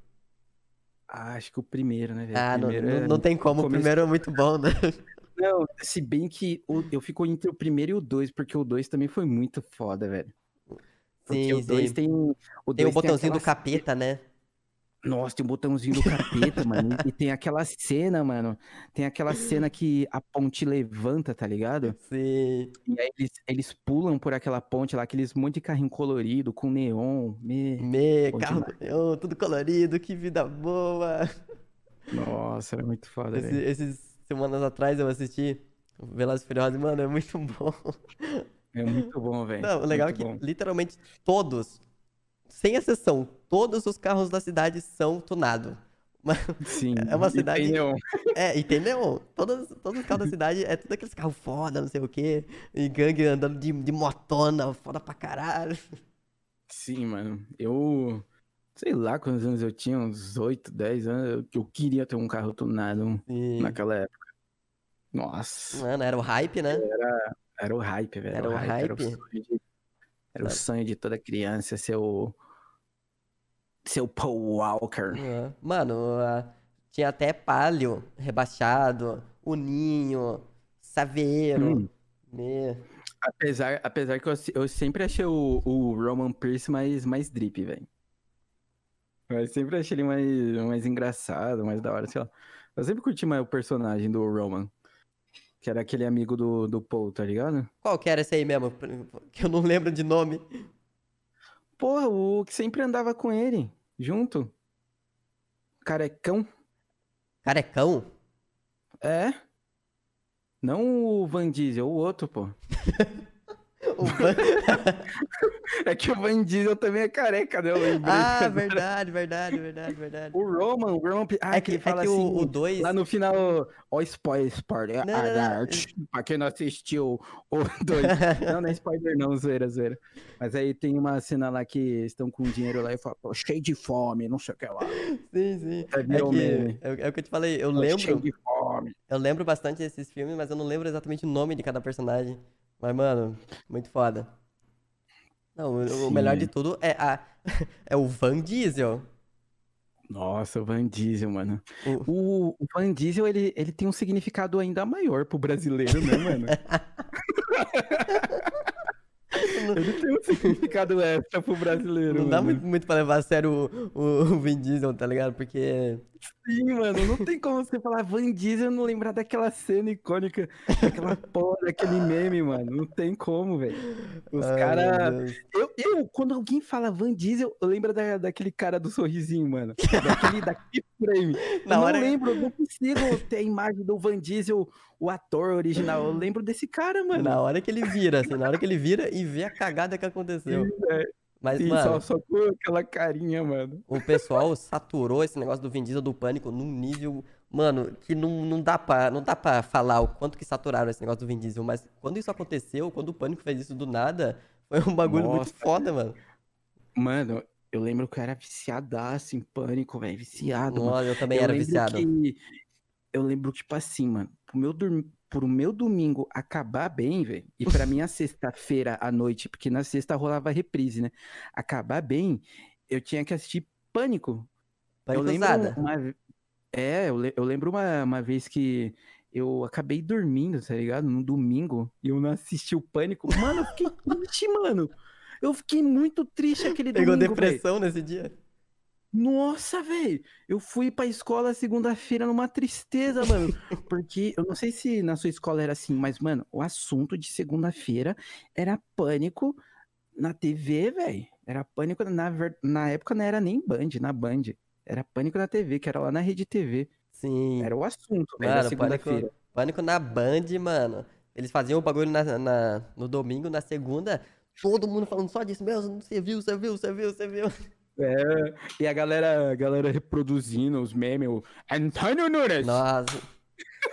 Ah, acho que o primeiro, né, velho? O Ah, não, primeiro não, é- não tem como, o começo- primeiro é muito bom, né? Não, se bem que o- eu fico entre o primeiro e o dois, porque o dois também foi muito foda, velho. Porque Sim, o dois tem. O Tem o dois botãozinho do aquela- capeta, né? Nossa, tem o botãozinho do capeta, mano. E tem aquela cena, mano. Tem aquela cena que a ponte levanta, tá ligado? Sim. E aí eles, eles pulam por aquela ponte lá, aqueles monte de carrinho colorido, com neon. Me... Me, carro, oh, tudo colorido, que vida boa. Nossa, era muito foda, Esse- esses semanas atrás eu assisti Velozes e Furiosos, mano, é muito bom. É muito bom, velho. Não, o legal é muito que bom. literalmente todos, sem exceção, todos os carros da cidade são tunados. Sim. é uma e tem cidade- neon. É, entendeu? Todos, todos os carros da cidade é tudo aqueles carros foda, não sei o quê. E gangue andando de, de motona, foda pra caralho. Sim, mano. Eu. Sei lá quantos anos eu tinha, uns 8, 10 anos. Eu, eu queria ter um carro tunado Sim. naquela época. Nossa. Mano, era o hype, né? Era o hype, velho. Era o Era o hype? sonho de, era o Sabe? sonho de toda criança ser o. Seu Paul Walker. É. Mano, ah, tinha até Palio, rebaixado, o Ninho, Saveiro. Hum. Me- Apesar, apesar que eu, eu sempre achei o, o Roman Pierce mais, mais drip, velho. Eu sempre achei ele mais, mais engraçado, mais da hora, sei lá. Eu sempre curti mais o personagem do Roman. Que era aquele amigo do, do Paul, tá ligado? Qual que era esse aí mesmo? Que eu não lembro de nome. Porra, o que sempre andava com ele, junto. Carecão. Carecão? É? Não o Van Diesel, o outro, pô. O Van- É que o Van Diesel também é careca, né? Ah, verdade, verdade, verdade, verdade. O Roman, o Roman... Ah, É que, ele fala é que assim... o 2. Lá no final, ó, spoiler, spoiler, Não, não, não. pra quem não assistiu o 2. não, não é spoiler não, zoeira, zoeira. Mas aí tem uma cena lá que estão com dinheiro lá e falam, tô cheio de fome, não sei o que lá. Sim, sim. É que, é, é o que eu te falei, eu Tô cheio lembro, de fome. eu lembro bastante desses filmes, mas eu não lembro exatamente o nome de cada personagem. Mas, mano, muito foda. Não, o, o Sim. melhor de tudo é, a, é o Van Diesel. Nossa, o Van Diesel, mano. O- O, o Van Diesel, ele, ele tem um significado ainda maior pro brasileiro, né, mano? ele tem um significado extra pro brasileiro, Não dá mano. muito, muito pra levar a sério o, o, o Vin Diesel, tá ligado? Porque. Sim, mano, não tem como você falar Van Diesel e não lembrar daquela cena icônica, daquela porra, daquele meme, mano. Não tem como, velho. Os caras. Eu, eu, quando alguém fala Van Diesel, eu lembro da, daquele cara do sorrisinho, mano. Daquele, daquele frame. Na eu hora- não lembro, eu não consigo ter a imagem do Van Diesel, o ator original. Eu lembro desse cara, mano. Na hora que ele vira, assim, na hora que ele vira e vê a cagada que aconteceu. Mas, Sim, mano, só, só com aquela carinha, mano. o pessoal saturou esse negócio do Vin Diesel do pânico num nível, mano, que não, não dá pra, não dá pra falar o quanto que saturaram esse negócio do Vin Diesel, mas quando isso aconteceu, quando o pânico fez isso do nada, foi um bagulho muito Nossa. foda, mano. Mano, eu lembro que eu era viciadaço em pânico, velho. Viciado, mano. Nossa, eu também eu era viciado. que- Eu lembro, tipo assim, mano, pro meu, pro meu domingo acabar bem, velho, e pra minha sexta-feira à noite, porque na sexta rolava reprise, né? Acabar bem, eu tinha que assistir Pânico. Pânico eu lembro uma... É, eu, le- eu lembro uma, uma vez que eu acabei dormindo, tá ligado? No domingo, e eu não assisti o Pânico. Mano, eu fiquei triste, mano. Eu fiquei muito triste aquele Pegou domingo, velho. depressão nesse dia? Nossa, velho! Eu fui pra escola segunda-feira numa tristeza, mano. Porque eu não sei se na sua escola era assim, mas, mano, o assunto de segunda-feira era pânico na TV, velho. Era pânico na, na época não era nem Band, na Band. Era pânico na TV, que era lá na Rede TV. Sim. Era o assunto, velho, da Mano, pânico, segunda-feira. pânico na Band, mano. Eles faziam o bagulho na, na- no domingo, na segunda, todo mundo falando só disso. Meu, você viu, você viu, você viu, você viu. É, e a galera, a galera reproduzindo os memes, o Antônio Nunes! Nossa.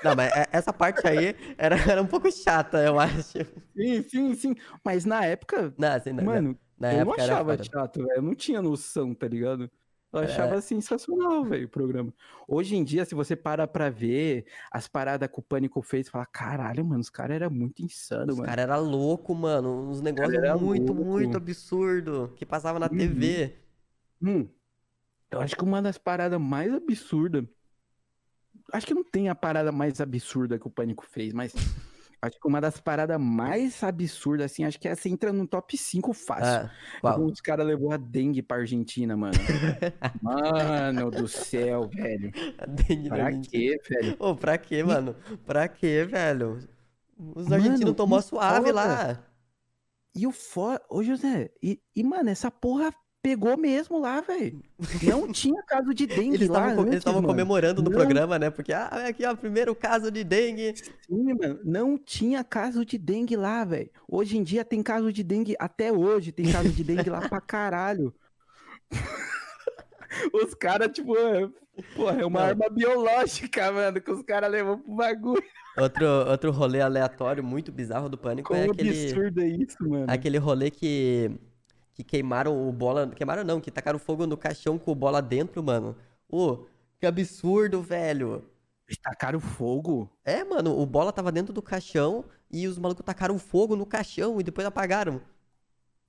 Não, mas é- essa parte aí era, era um pouco chata, eu acho. Sim, sim, sim. Mas na época, Não, assim, na, mano, na eu não achava chato, velho. Eu não tinha noção, tá ligado? Eu É. achava sensacional, velho, o programa. Hoje em dia, se você para pra ver as paradas que o Pânico fez, fala, caralho, mano, os caras eram muito insanos, Os mano. caras eram loucos, mano. Uns negócios muito, louco. muito absurdo que passava na Uhum. TV. Hum, eu acho que uma das paradas mais absurdas. Acho que não tem a parada mais absurda que o Pânico fez, mas acho que uma das paradas mais absurdas, assim, acho que essa entra no top 5 fácil. Ah? Os caras levou a dengue pra Argentina, mano. mano do céu, velho. A dengue Pra quê, velho? Ô, pra quê, mano? Pra quê, velho? Os argentinos tomou suave foda. lá. E o fora. Ô, José, e, e, mano, essa porra pegou mesmo lá, velho. Não tinha caso de dengue Eles lá. estavam antes, eles estavam comemorando no Não. programa, né? Porque, ah, aqui, ó, primeiro caso de dengue. Sim, mano. Não tinha caso de dengue lá, velho. Hoje em dia tem caso de dengue. Até hoje tem caso de dengue lá pra caralho. Os caras, tipo, é, porra, é uma Não. arma biológica, mano, que os caras levam pro bagulho. Outro, outro rolê aleatório muito bizarro do Pânico Como é aquele, absurdo é isso, mano? aquele rolê que, que queimaram o bola. Queimaram não, que tacaram fogo no caixão com o bola dentro, mano. Ô, que absurdo, velho. Eles tacaram fogo? É, mano, o bola tava dentro do caixão e os malucos tacaram fogo no caixão e depois apagaram.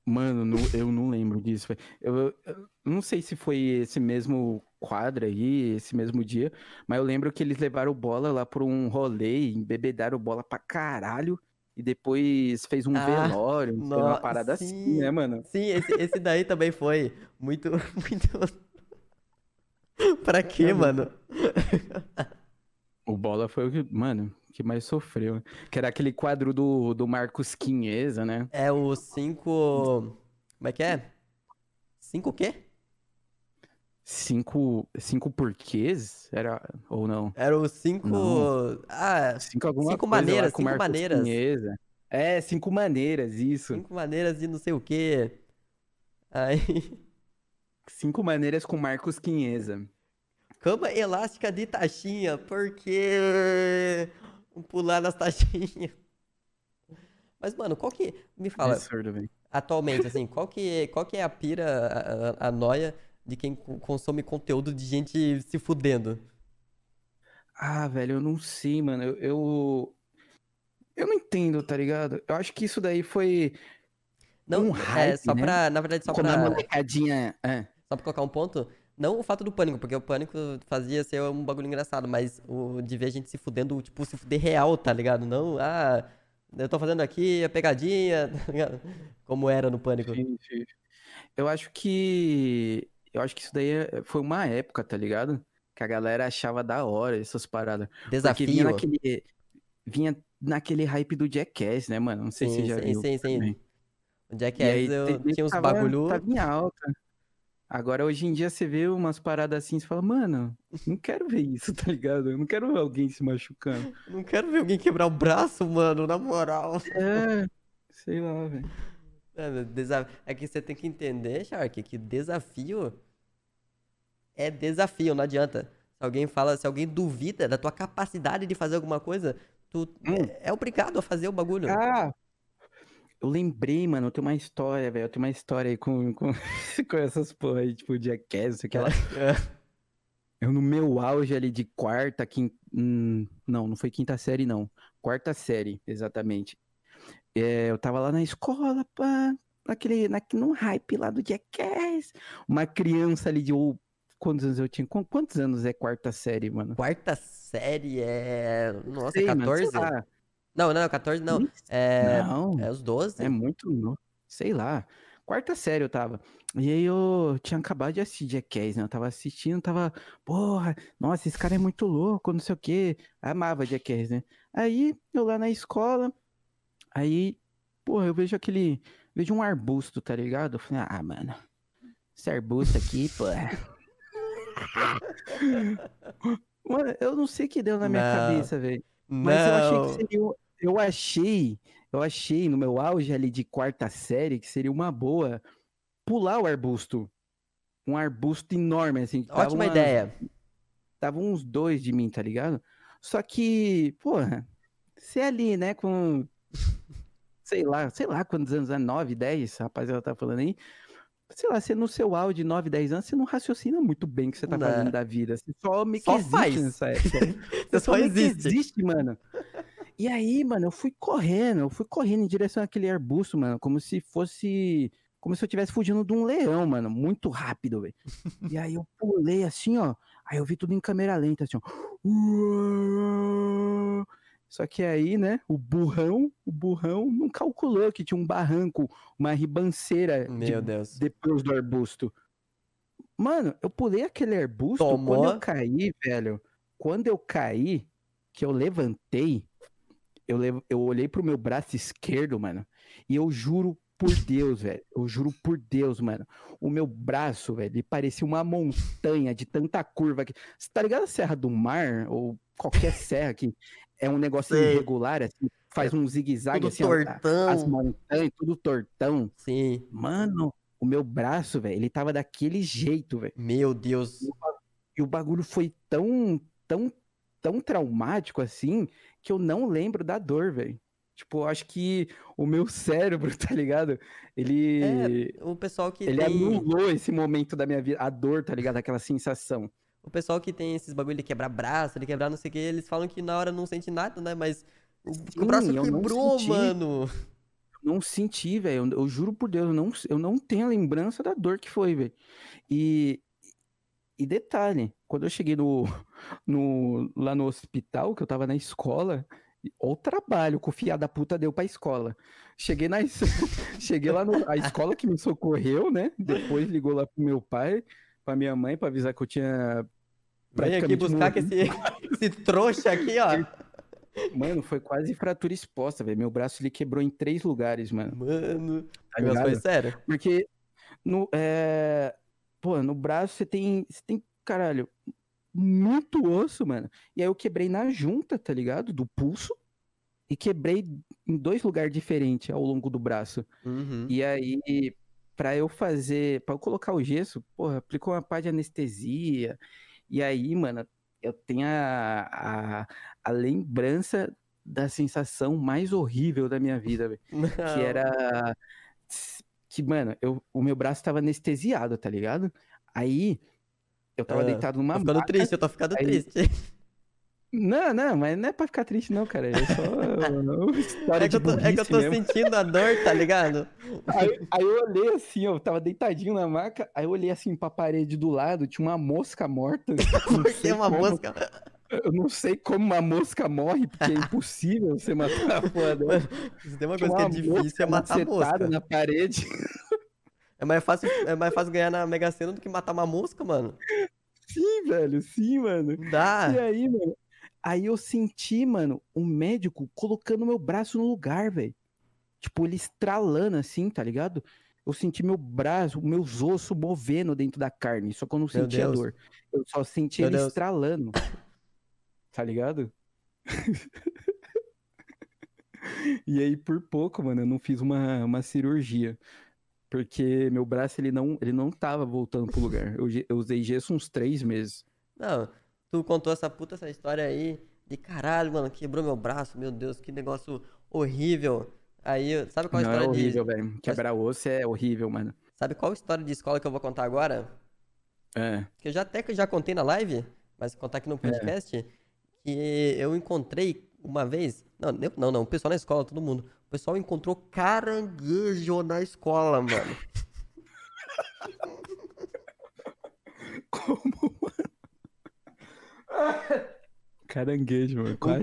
Mano, não- eu não lembro disso. eu- eu não sei se foi esse mesmo quadro aí, esse mesmo dia, mas eu lembro que eles levaram bola lá por um rolê, embebedaram bola pra caralho, e depois fez um Ah, velório, foi uma no- parada assim, sim. né, mano? Sim, esse, esse daí também foi muito, muito... pra quê, mano? O Bola foi o que, mano, que mais sofreu. Que era aquele quadro do, do Marcos Quinheza, né? É o cinco... Como é que é? Cinco o quê? Cinco, cinco porquês? Era, ou não? Era o cinco... Não. Ah, Cinco alguma Cinco coisa maneiras, cinco Marcos maneiras. Quinheza. É, cinco maneiras, isso. cinco maneiras de não sei o quê. Aí... Cinco maneiras com Marcos Quinheza. Cama elástica de taxinha, porque pular nas taxinhas. Mas, mano, qual que. Me fala, Absurdo, velho. atualmente, assim, qual que, qual que é a pira, a, a, a noia de quem co- consome conteúdo de gente se fudendo? Ah, velho, eu não sei, mano. Eu, eu, eu não entendo, tá ligado? Eu acho que isso daí foi Não, Um é, hype, só né? pra. Na verdade, só a pra. molecadinha. É. Só pra colocar um ponto. Não o fato do pânico, porque o pânico fazia ser um bagulho engraçado, mas o de ver a gente se fudendo, tipo, se fuder real, tá ligado? Não, ah, eu tô fazendo aqui a pegadinha, tá ligado? Como era no pânico. Sim, sim. Eu acho que. Eu acho que isso daí é- foi uma época, tá ligado? Que a galera achava da hora essas paradas. Porque vinha Desafio. naquele. Vinha naquele hype do Jackass, né, mano? Não sei se Sim, você já sim, viu. sim, sim. também. O Jackass aí eu tinha uns tava, bagulho. tava em alta. Agora, hoje em dia, você vê umas paradas assim, você fala, mano, não quero ver isso, tá ligado? Eu não quero ver alguém se machucando. Não quero ver alguém quebrar o braço, mano, na moral. É, sei lá, velho. É, meu, desa- é que você tem que entender, Shark, que desafio é desafio, não adianta. Se alguém fala, se alguém duvida da tua capacidade de fazer alguma coisa, tu Hum. é, é obrigado a fazer o bagulho. Ah, eu lembrei, mano, eu tenho uma história, velho. Eu tenho uma história aí com, com, com essas porra aí, tipo, Jackass, sei lá. É. Eu no meu auge ali de quarta, quinta. não, não foi quinta série, não. Quarta série, exatamente. É, eu tava lá na escola, pá, naquele, naquele, num hype lá do Jackass. Uma criança ali de. ou- quantos anos eu tinha? Qu- Quantos anos é quarta série, mano? Quarta série é. Nossa, Sei, mano, sei 14? lá. Não, não, 14 não. É, Não. é os 12. É muito novo. Sei lá. Quarta série eu tava. E aí eu tinha acabado de assistir Jackass, né? Eu tava assistindo, tava, porra, nossa, esse cara é muito louco, não sei o quê. Amava Jackass, né? Aí eu lá na escola, aí, porra, eu vejo aquele, vejo um arbusto, tá ligado? Eu falei, ah, mano, esse arbusto aqui, porra. Mano, eu não sei o que deu na minha Não. cabeça, velho. Mas eu achei Não. que seria. Eu achei, eu achei no meu auge ali de quarta série que seria uma boa pular o arbusto. Um arbusto enorme, assim. Ótima umas- ideia. Tava uns dois de mim, tá ligado? Só que, porra, você ali, né, com. Sei lá, sei lá quantos anos é, 9, 10, rapaziada tá falando aí. Sei lá, você no seu auge de 9, 10 anos, você não raciocina muito bem o que você tá Não. fazendo da vida. Você só que Só existe faz. nessa época. Você só que existe. existe, mano. E aí, mano, eu fui correndo, eu fui correndo em direção àquele arbusto, mano, como se fosse. Como se eu estivesse fugindo de um leão, mano. Muito rápido, velho. E aí eu pulei assim, ó. Aí eu vi tudo em câmera lenta, assim, ó. Só que aí, né, o burrão, o burrão não calculou que tinha um barranco, uma ribanceira de- Meu Deus. depois do arbusto. Mano, eu pulei aquele arbusto, quando Tomou. eu caí, velho, quando eu caí, que eu levantei, eu, lev- eu olhei pro meu braço esquerdo, mano, e eu juro por Deus, velho, eu juro por Deus, mano, o meu braço, velho, ele parecia uma montanha de tanta curva aqui. Você tá ligado a Serra do Mar, ou qualquer serra que é um negócio Sei. irregular, assim, faz um zigue-zague, Tudo assim, ó, as tortão. montanhas, tudo tortão. Sim. Mano, o meu braço, velho, ele tava daquele jeito, velho. Meu Deus. E o bagulho foi tão, tão, tão traumático assim que eu não lembro da dor, velho. Tipo, acho que o meu cérebro, tá ligado? Ele. É, o pessoal que Ele tem. anulou esse momento da minha vida, a dor, tá ligado? Aquela sensação. O pessoal que tem esses bagulho de quebrar braço, de quebrar não sei o que, eles falam que na hora não sente nada, né? Mas o, o Sim, braço quebrou, mano. não senti, velho. Eu, eu juro por Deus, eu não, eu não tenho a lembrança da dor que foi, velho. E, e detalhe, quando eu cheguei no, no, lá no hospital, que eu tava na escola, o trabalho que o fiado da puta deu pra escola. Cheguei na cheguei lá no, a escola que me socorreu, né? Depois ligou lá pro meu pai, pra minha mãe, pra avisar que eu tinha Vem aqui buscar que morrido. esse, esse trouxa aqui, ó. Mano, foi quase fratura exposta, velho. Meu braço ele quebrou em três lugares, mano. Mano, Tá negócio foi sério. Porque no, é... Pô, no braço você tem, você tem, caralho, muito osso, mano. E aí eu quebrei na junta, tá ligado? Do pulso. E quebrei em dois lugares diferentes ao longo do braço. Uhum. E aí, pra eu fazer, pra eu colocar o gesso, porra, aplicou uma pá de anestesia. E aí, mano, eu tenho a, a, a lembrança da sensação mais horrível da minha vida, velho. Que era. Que, mano, eu, o meu braço tava anestesiado, tá ligado? Aí, eu tava Ah, deitado numa Tô ficando maca. triste, eu tô ficando aí- triste. Não, não, mas não é pra ficar triste, não, cara. É só história É que, eu tô, é que eu tô mesmo. sentindo a dor, tá ligado? Aí, aí eu olhei assim, ó, eu tava deitadinho na maca, aí eu olhei assim pra parede do lado, tinha uma mosca morta. sei é uma como- mosca. Eu não sei como uma mosca morre, porque é impossível você matar a porra dela. Se tem uma coisa que é uma difícil é matar a mosca. na parede. É mais fácil, é mais fácil ganhar na Mega Sena do que matar uma mosca, mano. Sim, velho, sim, mano. Dá. E aí, mano? Aí eu senti, mano, um médico colocando meu braço no lugar, velho. Tipo, ele estralando assim, tá ligado? Eu senti meu braço, meus ossos movendo dentro da carne, só que eu não Meu sentia Deus. dor. Eu só senti Meu ele Deus. estralando. Tá ligado? E aí, por pouco, mano, eu não fiz uma, uma cirurgia. Porque meu braço, ele não, ele não tava voltando pro lugar. Eu, eu usei gesso uns três meses. Não, tu contou essa puta essa história aí de caralho, mano, quebrou meu braço, meu Deus, que negócio horrível. Aí, sabe qual a não, é história de horrível, velho. Quebrar osso é horrível, mano. Sabe qual história de escola que eu vou contar agora? É. Que eu já até que já contei na live, mas contar aqui no podcast, que eu encontrei uma vez, não, não, não, o pessoal na escola, todo mundo, o pessoal encontrou caranguejo na escola, mano. Como? Caranguejo, mano. Com-?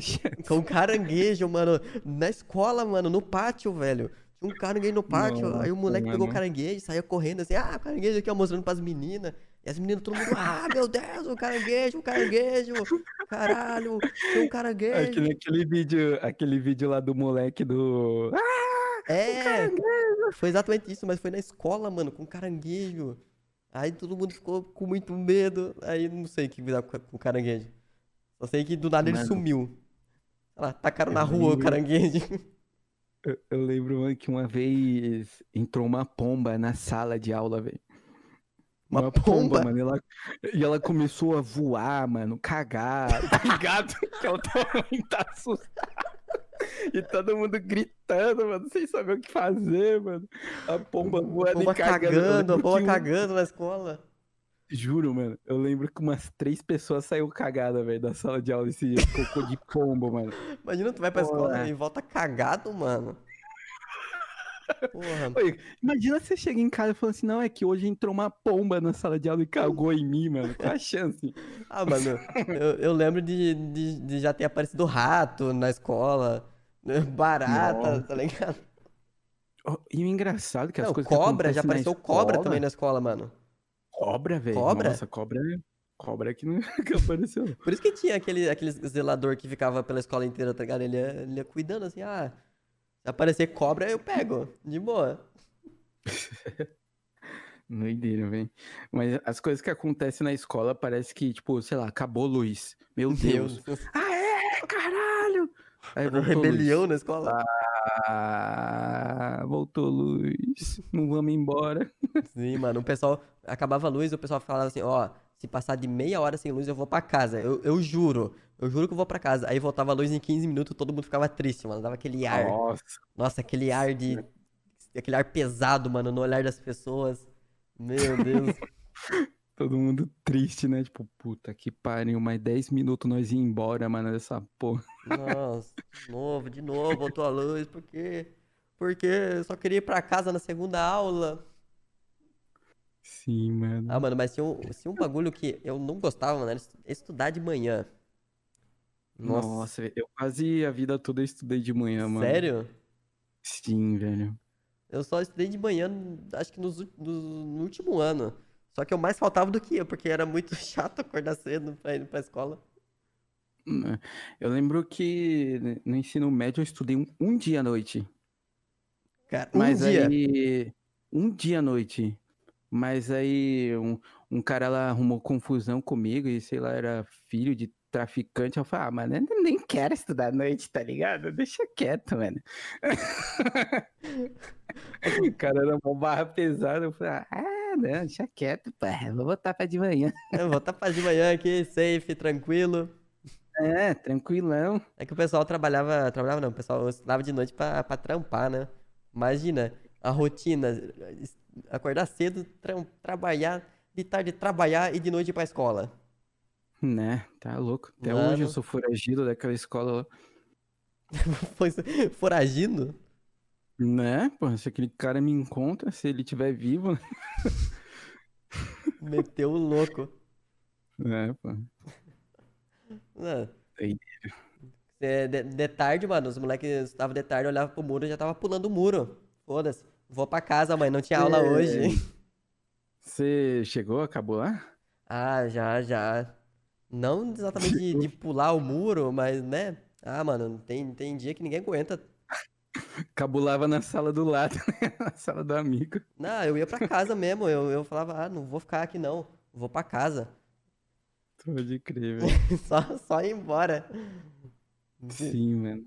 Com caranguejo, mano, na escola, mano, no pátio, velho. Tinha um caranguejo no pátio, aí o moleque pegou o mano. caranguejo, saía correndo assim, ah, caranguejo aqui, ó, mostrando pras meninas. E as meninas, todo mundo, ah, meu Deus, o caranguejo, o caranguejo, caralho, tem um caranguejo. Aquele, aquele vídeo, aquele vídeo lá do moleque do. Ah, É, foi exatamente isso, mas foi na escola, mano, com caranguejo. Aí todo mundo ficou com muito medo. Aí não sei o que virar com com o caranguejo. Só sei que do nada ele Mano. sumiu. Sei lá, tacaram na Eu rua o lembro. caranguejo. Eu, eu lembro mano, que uma vez entrou uma pomba na sala de aula, velho. Uma pomba? mano. E ela, e ela começou a voar, mano, cagar, tá ligado? Que ela tava muito assustada. E todo mundo gritando, mano, sem saber o que fazer, mano. A pomba A voando pomba e cagando. Cagando, a pomba um- cagando na escola. Juro, mano. Eu lembro que umas três pessoas saíram cagadas, velho, da sala de aula esse dia. Cocô de pombo, mano. Imagina, tu vai pra escola Porra. e volta cagado, mano. Oi, imagina você chega em casa e fala assim, não, é que hoje entrou uma pomba na sala de aula e cagou em mim, mano. Qual a chance? Ah, mano, eu, eu lembro de, de, de já ter aparecido rato na escola, né, barata, Nossa. tá ligado? Oh, E o engraçado é que as Não, coisas que cobra, já apareceu cobra também na escola, mano. Cobra, velho. Cobra? Nossa, cobra é... Cobra que não que apareceu. Por isso que tinha aquele, aquele zelador que ficava pela escola inteira, tá ligado? Ele ia, ele ia cuidando assim, ah, se aparecer cobra, eu pego, de boa. Doideira, velho. Mas as coisas que acontecem na escola parece que, tipo, sei lá, acabou luz. Meu Deus. Ah, é? Caralho! Aí voltou a luz. Rebelião na escola. Ah, voltou luz. Não vamos embora. Sim, mano, o pessoal acabava a luz e o pessoal falava assim, ó, se passar de meia hora sem luz, eu vou pra casa. Eu, eu juro, eu juro que eu vou pra casa. Aí voltava a luz em 15 minutos, todo mundo ficava triste, mano. Dava aquele ar. Nossa. Nossa, aquele ar de. Aquele ar pesado, mano, no olhar das pessoas. Meu Deus. Todo mundo triste, né? Tipo, puta que pariu, mais 10 minutos nós ia embora, mano, dessa porra. Nossa, de novo, de novo, voltou a luz, por quê? Por porque eu só queria ir pra casa na segunda aula. Sim, mano. Ah, mano, mas tinha um, tinha um bagulho que eu não gostava, mano, era estu- estudar de manhã. Nossa, Nossa, eu quase a vida toda estudei de manhã, mano. sério? Sim, velho. Eu só estudei de manhã, acho que nos, no, no último ano. Só que eu mais faltava do que eu, porque era muito chato acordar cedo pra ir pra escola. Hum, Eu lembro que no ensino médio eu estudei um, um dia à noite. Cara, um Mas dia. aí. Um dia à noite. Mas aí um, um cara lá arrumou confusão comigo e sei lá, era filho de traficante. Eu falei, ah, mano, eu nem quero estudar à noite, tá ligado? Deixa quieto, mano. o cara era uma barra pesada. Eu falei, ah, não, deixa quieto, pá. Vou botar pra de manhã. Eu vou estar de manhã aqui, safe, tranquilo. É, tranquilão. É que o pessoal trabalhava, trabalhava não, o pessoal estudava de noite pra, pra trampar, né? Imagina a rotina, acordar cedo, tram- trabalhar, de tarde trabalhar e de noite ir pra escola. Né, tá louco. Até hoje eu Mano. sou foragido daquela escola lá. Foi foragindo? Né, pô, se aquele cara me encontra, se ele estiver vivo, Meteu o louco. né, pô. Não. Cê- De, de tarde, mano, os moleques estavam de tarde, olhava pro muro e já tava pulando o muro. Foda-se. Vou pra casa, mãe, não tinha aula É. hoje. Você chegou, acabou lá? Ah, já, já. Não exatamente de, de pular o muro, mas, né? Ah, mano, tem, tem dia que ninguém aguenta. Cabulava na sala do lado, né? Na sala do amigo. Não, eu ia pra casa mesmo. Eu, eu falava, ah, não vou ficar aqui não. Vou pra casa. Pode crer, velho. Só, só ir embora. Sim, mano.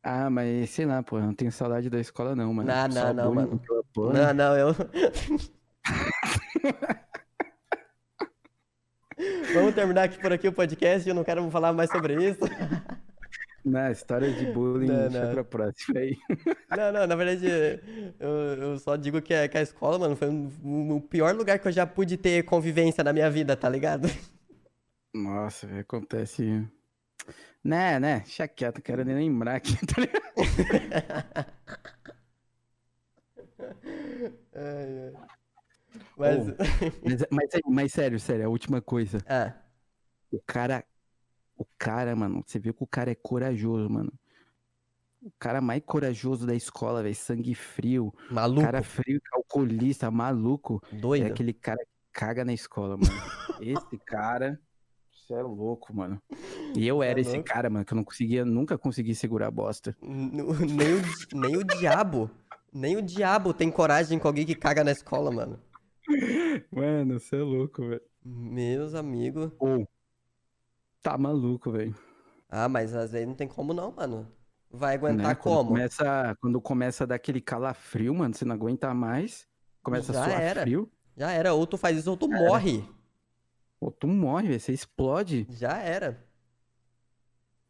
Ah, mas sei lá, pô, eu não tenho saudade da escola não, mano. Não, não, não, mano. Não, não, eu. Vamos terminar aqui por aqui o podcast. Eu não quero falar mais sobre isso. Não, história de bullying Não, deixa não. pra próxima aí. Não, não, na verdade, eu, eu só digo que a, que a escola, mano, foi um- um- o pior lugar que eu já pude ter convivência na minha vida, tá ligado? Nossa, acontece. Né, né? Deixa quieto, não quero nem lembrar aqui, tá ligado? Ai, ai. Mas. Mas, mas, mas sério, sério, a última coisa. Ah, O cara. O cara, mano, você vê que o cara é corajoso, mano. O cara mais corajoso da escola, velho. Sangue frio. maluco, Cara frio, calculista, maluco. É doido. aquele cara que caga na escola, mano. Esse cara. Você é louco, mano. E eu era esse louco. cara, mano, que eu não conseguia, nunca consegui segurar a bosta. Nem o, nem o diabo. Nem o diabo tem coragem com alguém que caga na escola, mano. Mano, você é louco, velho. Meus amigos. Ou. Tá maluco, velho. Ah, mas às vezes não tem como não, mano. Vai Né? aguentar Quando como? começa, quando começa a dar aquele calafrio, mano, você não aguenta mais. Começa Já a suar era. frio. Já era, ou tu faz isso ou tu morre. Pô, tu morre, velho. Você explode. Já era.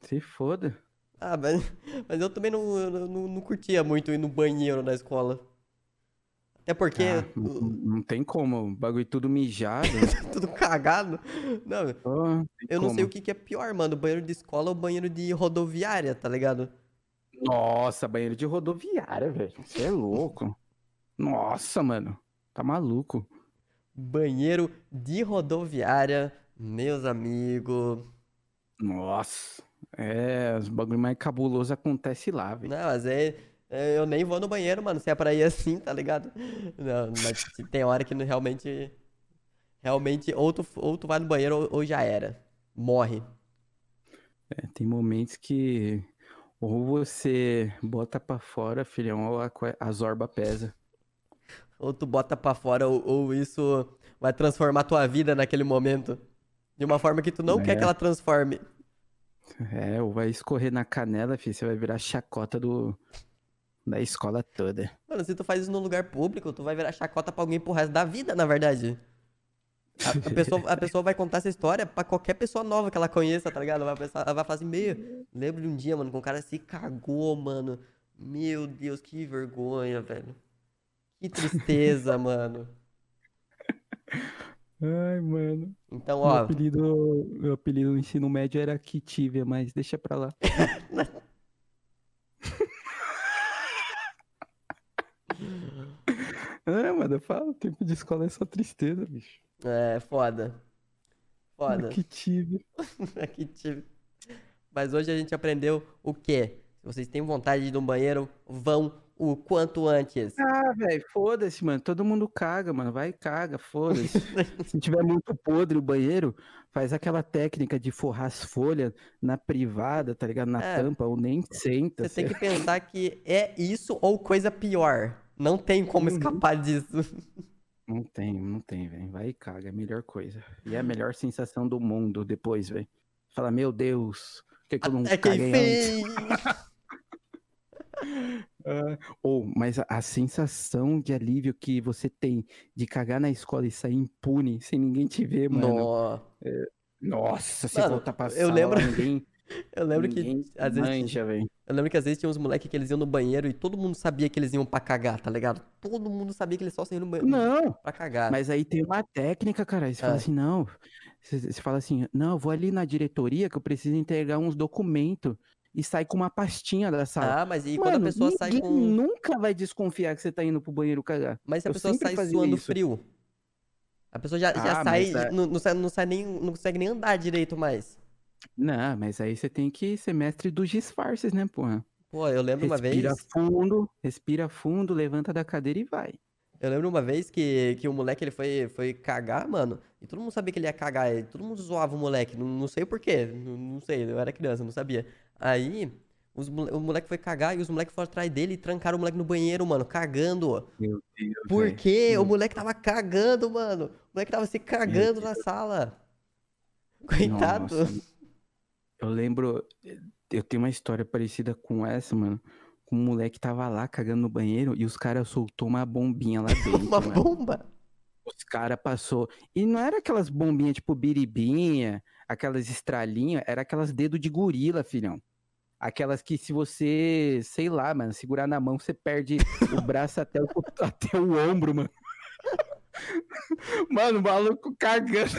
Se foda. Ah, mas, mas eu também não, não, não curtia muito ir no banheiro na escola. Até porque Ah, não, não tem como. O bagulho tudo mijado. tudo cagado. Não, não eu não sei como. o que, que é pior, mano. Banheiro de escola ou banheiro de rodoviária, tá ligado? Nossa, banheiro de rodoviária, velho. Você é louco. Nossa, mano. Tá maluco. Banheiro de rodoviária, meus amigos. Nossa. É, os bagulho mais cabuloso acontece lá, velho. Não, mas é, eu nem vou no banheiro, mano, se é pra ir assim, tá ligado? Não, mas tem hora que realmente. Realmente, ou tu, ou tu vai no banheiro ou, ou já era. Morre. É, tem momentos que ou você bota pra fora, filhão, ou a, a zorba pesa. Ou tu bota pra fora, ou, ou isso vai transformar tua vida naquele momento. De uma forma que tu não quer É. que ela transforme. É, ou vai escorrer na canela, filho, você vai virar chacota do da escola toda. Mano, se tu faz isso num lugar público, tu vai virar chacota pra alguém pro resto da vida, na verdade. A, a pessoa, a pessoa vai contar essa história pra qualquer pessoa nova que ela conheça, tá ligado? Ela vai, pensar, ela vai falar assim, meio, lembro de um dia, mano, que um cara se cagou, mano. Meu Deus, que vergonha, velho. Que tristeza, mano. Ai, mano. Então, Meu ó, apelido, meu apelido no ensino médio era Kitívia, mas deixa pra lá. foda, fala. Tempo de escola é só tristeza, bicho. É, foda. Foda. Que tive. que tive. Mas hoje a gente aprendeu o quê? Se vocês têm vontade de ir no banheiro, vão o quanto antes. Ah, velho, foda-se, mano. Todo mundo caga, mano. Vai e caga, foda-se. Se tiver muito podre o banheiro, faz aquela técnica de forrar as folhas na privada, tá ligado? Na É. tampa, ou nem senta. Você tem que pensar que é isso ou coisa pior. Não tem como Uhum. escapar disso. Não tem, não tem, velho. Vai e caga, é a melhor coisa. E é a melhor sensação do mundo depois, velho. Fala, meu Deus, por que, que eu não É caguei antes? fez. Ah, Ou, mas a, a sensação de alívio que você tem de cagar na escola e sair impune sem ninguém te ver, mano. Nó. Nossa, se Mano, voltar pra eu sala, lembro- ninguém, Eu lembro que ninguém às vezes velho. Eu lembro que às vezes tinha uns moleques que eles iam no banheiro e todo mundo sabia que eles iam pra cagar, tá ligado? Todo mundo sabia que eles só saíam no banheiro Não, pra cagar. mas aí tem uma técnica, cara. Você fala Ah. assim, não. Você, você fala assim, não, eu vou ali na diretoria que eu preciso entregar uns documentos. E sai com uma pastinha da sala. Ah, mas e quando a Mano, pessoa sai com. nunca vai desconfiar que você tá indo pro banheiro cagar. Mas se a eu pessoa sai suando isso. frio. A pessoa já, já Ah, sai, mas é- não, não sai, não sai nem, não consegue nem andar direito mais. Não, mas aí você tem que ser mestre dos disfarces, né, porra? Pô, eu lembro uma vez. Respira fundo, respira fundo, levanta da cadeira e vai. Eu lembro uma vez que, que o moleque ele foi, foi cagar, mano. E todo mundo sabia que ele ia cagar. E todo mundo zoava o moleque. Não, não sei porquê. Não, não sei, eu era criança, não sabia. Aí, os, o moleque foi cagar e os moleques foram atrás dele e trancaram o moleque no banheiro, mano, cagando. Meu Deus. Porque o Hum. moleque tava cagando, mano. O moleque tava se cagando na sala. Coitado. Eu lembro, eu tenho uma história parecida com essa, mano. Com um moleque que tava lá cagando no banheiro e os caras soltou uma bombinha lá dentro, Uma mano. bomba. Os caras passou. E não era aquelas bombinhas tipo biribinha, aquelas estralinhas, era aquelas dedo de gorila, filhão. Aquelas que se você, sei lá, mano, segurar na mão, você perde o braço até o, até o ombro, mano. Mano, o maluco cagando.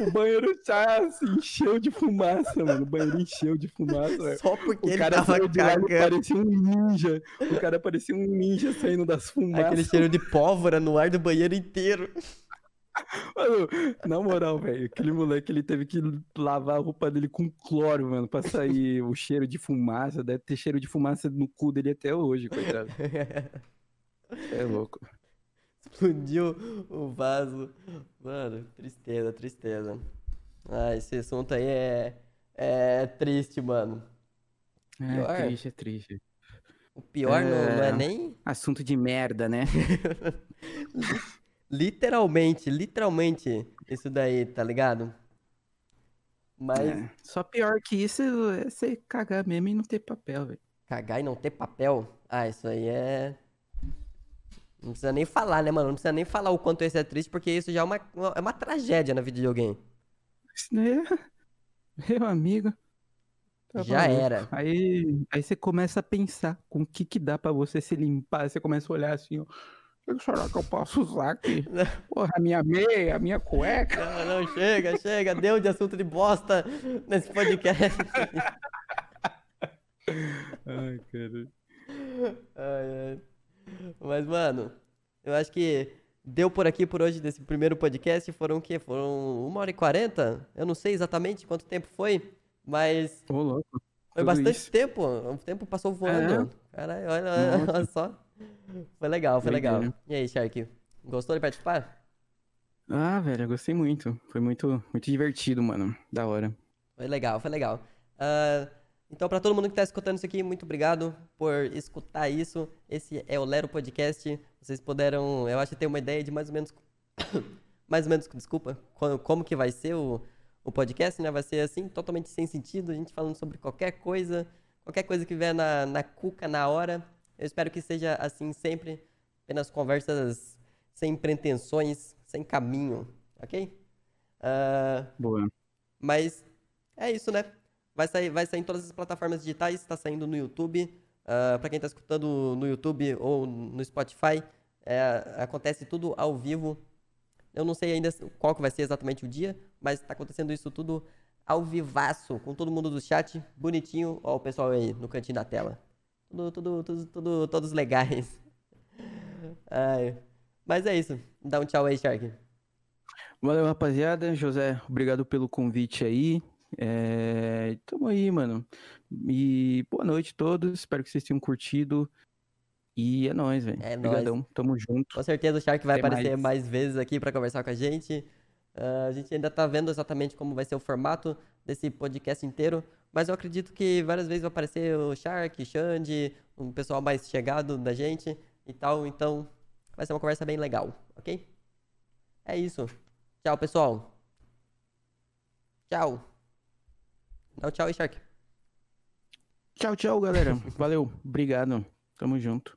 O banheiro já se encheu de fumaça, mano. O banheiro encheu de fumaça. Só porque O ele cara tava saiu de lá, ele cagando. parecia um ninja. O cara parecia um ninja saindo das fumaças. Aquele cheiro de pólvora no ar do banheiro inteiro. Mano, na moral, velho, aquele moleque ele teve que lavar a roupa dele com cloro, mano, pra sair o cheiro de fumaça. Deve ter cheiro de fumaça no cu dele até hoje, coitado. É louco. Explodiu o vaso. Mano, tristeza, tristeza. Ah, esse assunto aí é, é triste, mano. É Pior. triste, é triste. O pior não, não é É. nem. Assunto de merda, né? Literalmente, literalmente, isso daí, tá ligado? Mas É. Só pior que isso é você cagar mesmo e não ter papel, velho. cagar e não ter papel, ah, isso aí é. Não precisa nem falar, né, mano? Não precisa nem falar o quanto isso é triste, porque isso já é uma, uma- é uma tragédia na vida de alguém. Isso daí é... Meu amigo. tá Já era. Aí, aí você começa a pensar com o que que dá pra você se limpar. Você começa a olhar assim, ó. O que será que eu posso usar aqui? Porra, a minha meia, a minha cueca. Não, não, chega, chega, deu de assunto de bosta nesse podcast. Ai, cara. Ai, ai. Mas, mano, eu acho que deu por aqui por hoje desse primeiro podcast. Foram o quê? Foram uma hora e quarenta? Eu não sei exatamente quanto tempo foi, mas Ô, louco. foi bastante isso. tempo. O tempo passou voando. Caralho, olha, olha só. Foi legal, foi legal. E aí, Shark? Gostou de participar? Ah, velho, eu gostei muito. Foi muito, muito divertido, mano. Da hora. Foi legal, foi legal. Ah, então, para todo mundo que está escutando isso aqui, muito obrigado por escutar isso. Esse é o Lero Podcast. Vocês puderam, eu acho, ter uma ideia de mais ou menos, mais ou menos, desculpa, como, que vai ser o, o podcast, né? Vai ser assim, totalmente sem sentido, a gente falando sobre qualquer coisa, qualquer coisa que vier na, na cuca na hora. Eu espero que seja assim sempre, apenas conversas sem pretensões, sem caminho, ok? Ah, Boa. mas é isso, né? Vai sair, vai sair em todas as plataformas digitais, está saindo no YouTube. Ah, para quem está escutando no YouTube ou no Spotify, é, acontece tudo ao vivo. Eu não sei ainda qual que vai ser exatamente o dia, mas está acontecendo isso tudo ao vivaço, com todo mundo do chat, bonitinho. Ó, o pessoal aí no cantinho da tela. Tudo, tudo, tudo, tudo- todos legais. Ai. Mas é isso. Dá um tchau aí, Shark. Valeu, rapaziada. José, obrigado pelo convite aí. É... Tamo aí, mano. E boa noite a todos. Espero que vocês tenham curtido. E é nóis, velho. É nóis. Obrigadão. Tamo junto. Com certeza o Shark vai Até aparecer mais. mais vezes aqui para conversar com a gente. Ah, a gente ainda tá vendo exatamente como vai ser o formato desse podcast inteiro, mas eu acredito que várias vezes vai aparecer o Shark, Xande, um pessoal mais chegado da gente e tal, então vai ser uma conversa bem legal, ok? É isso. Tchau, pessoal. Tchau. Dá tchau aí, Shark. Tchau, tchau, galera. Valeu. Obrigado. Tamo junto.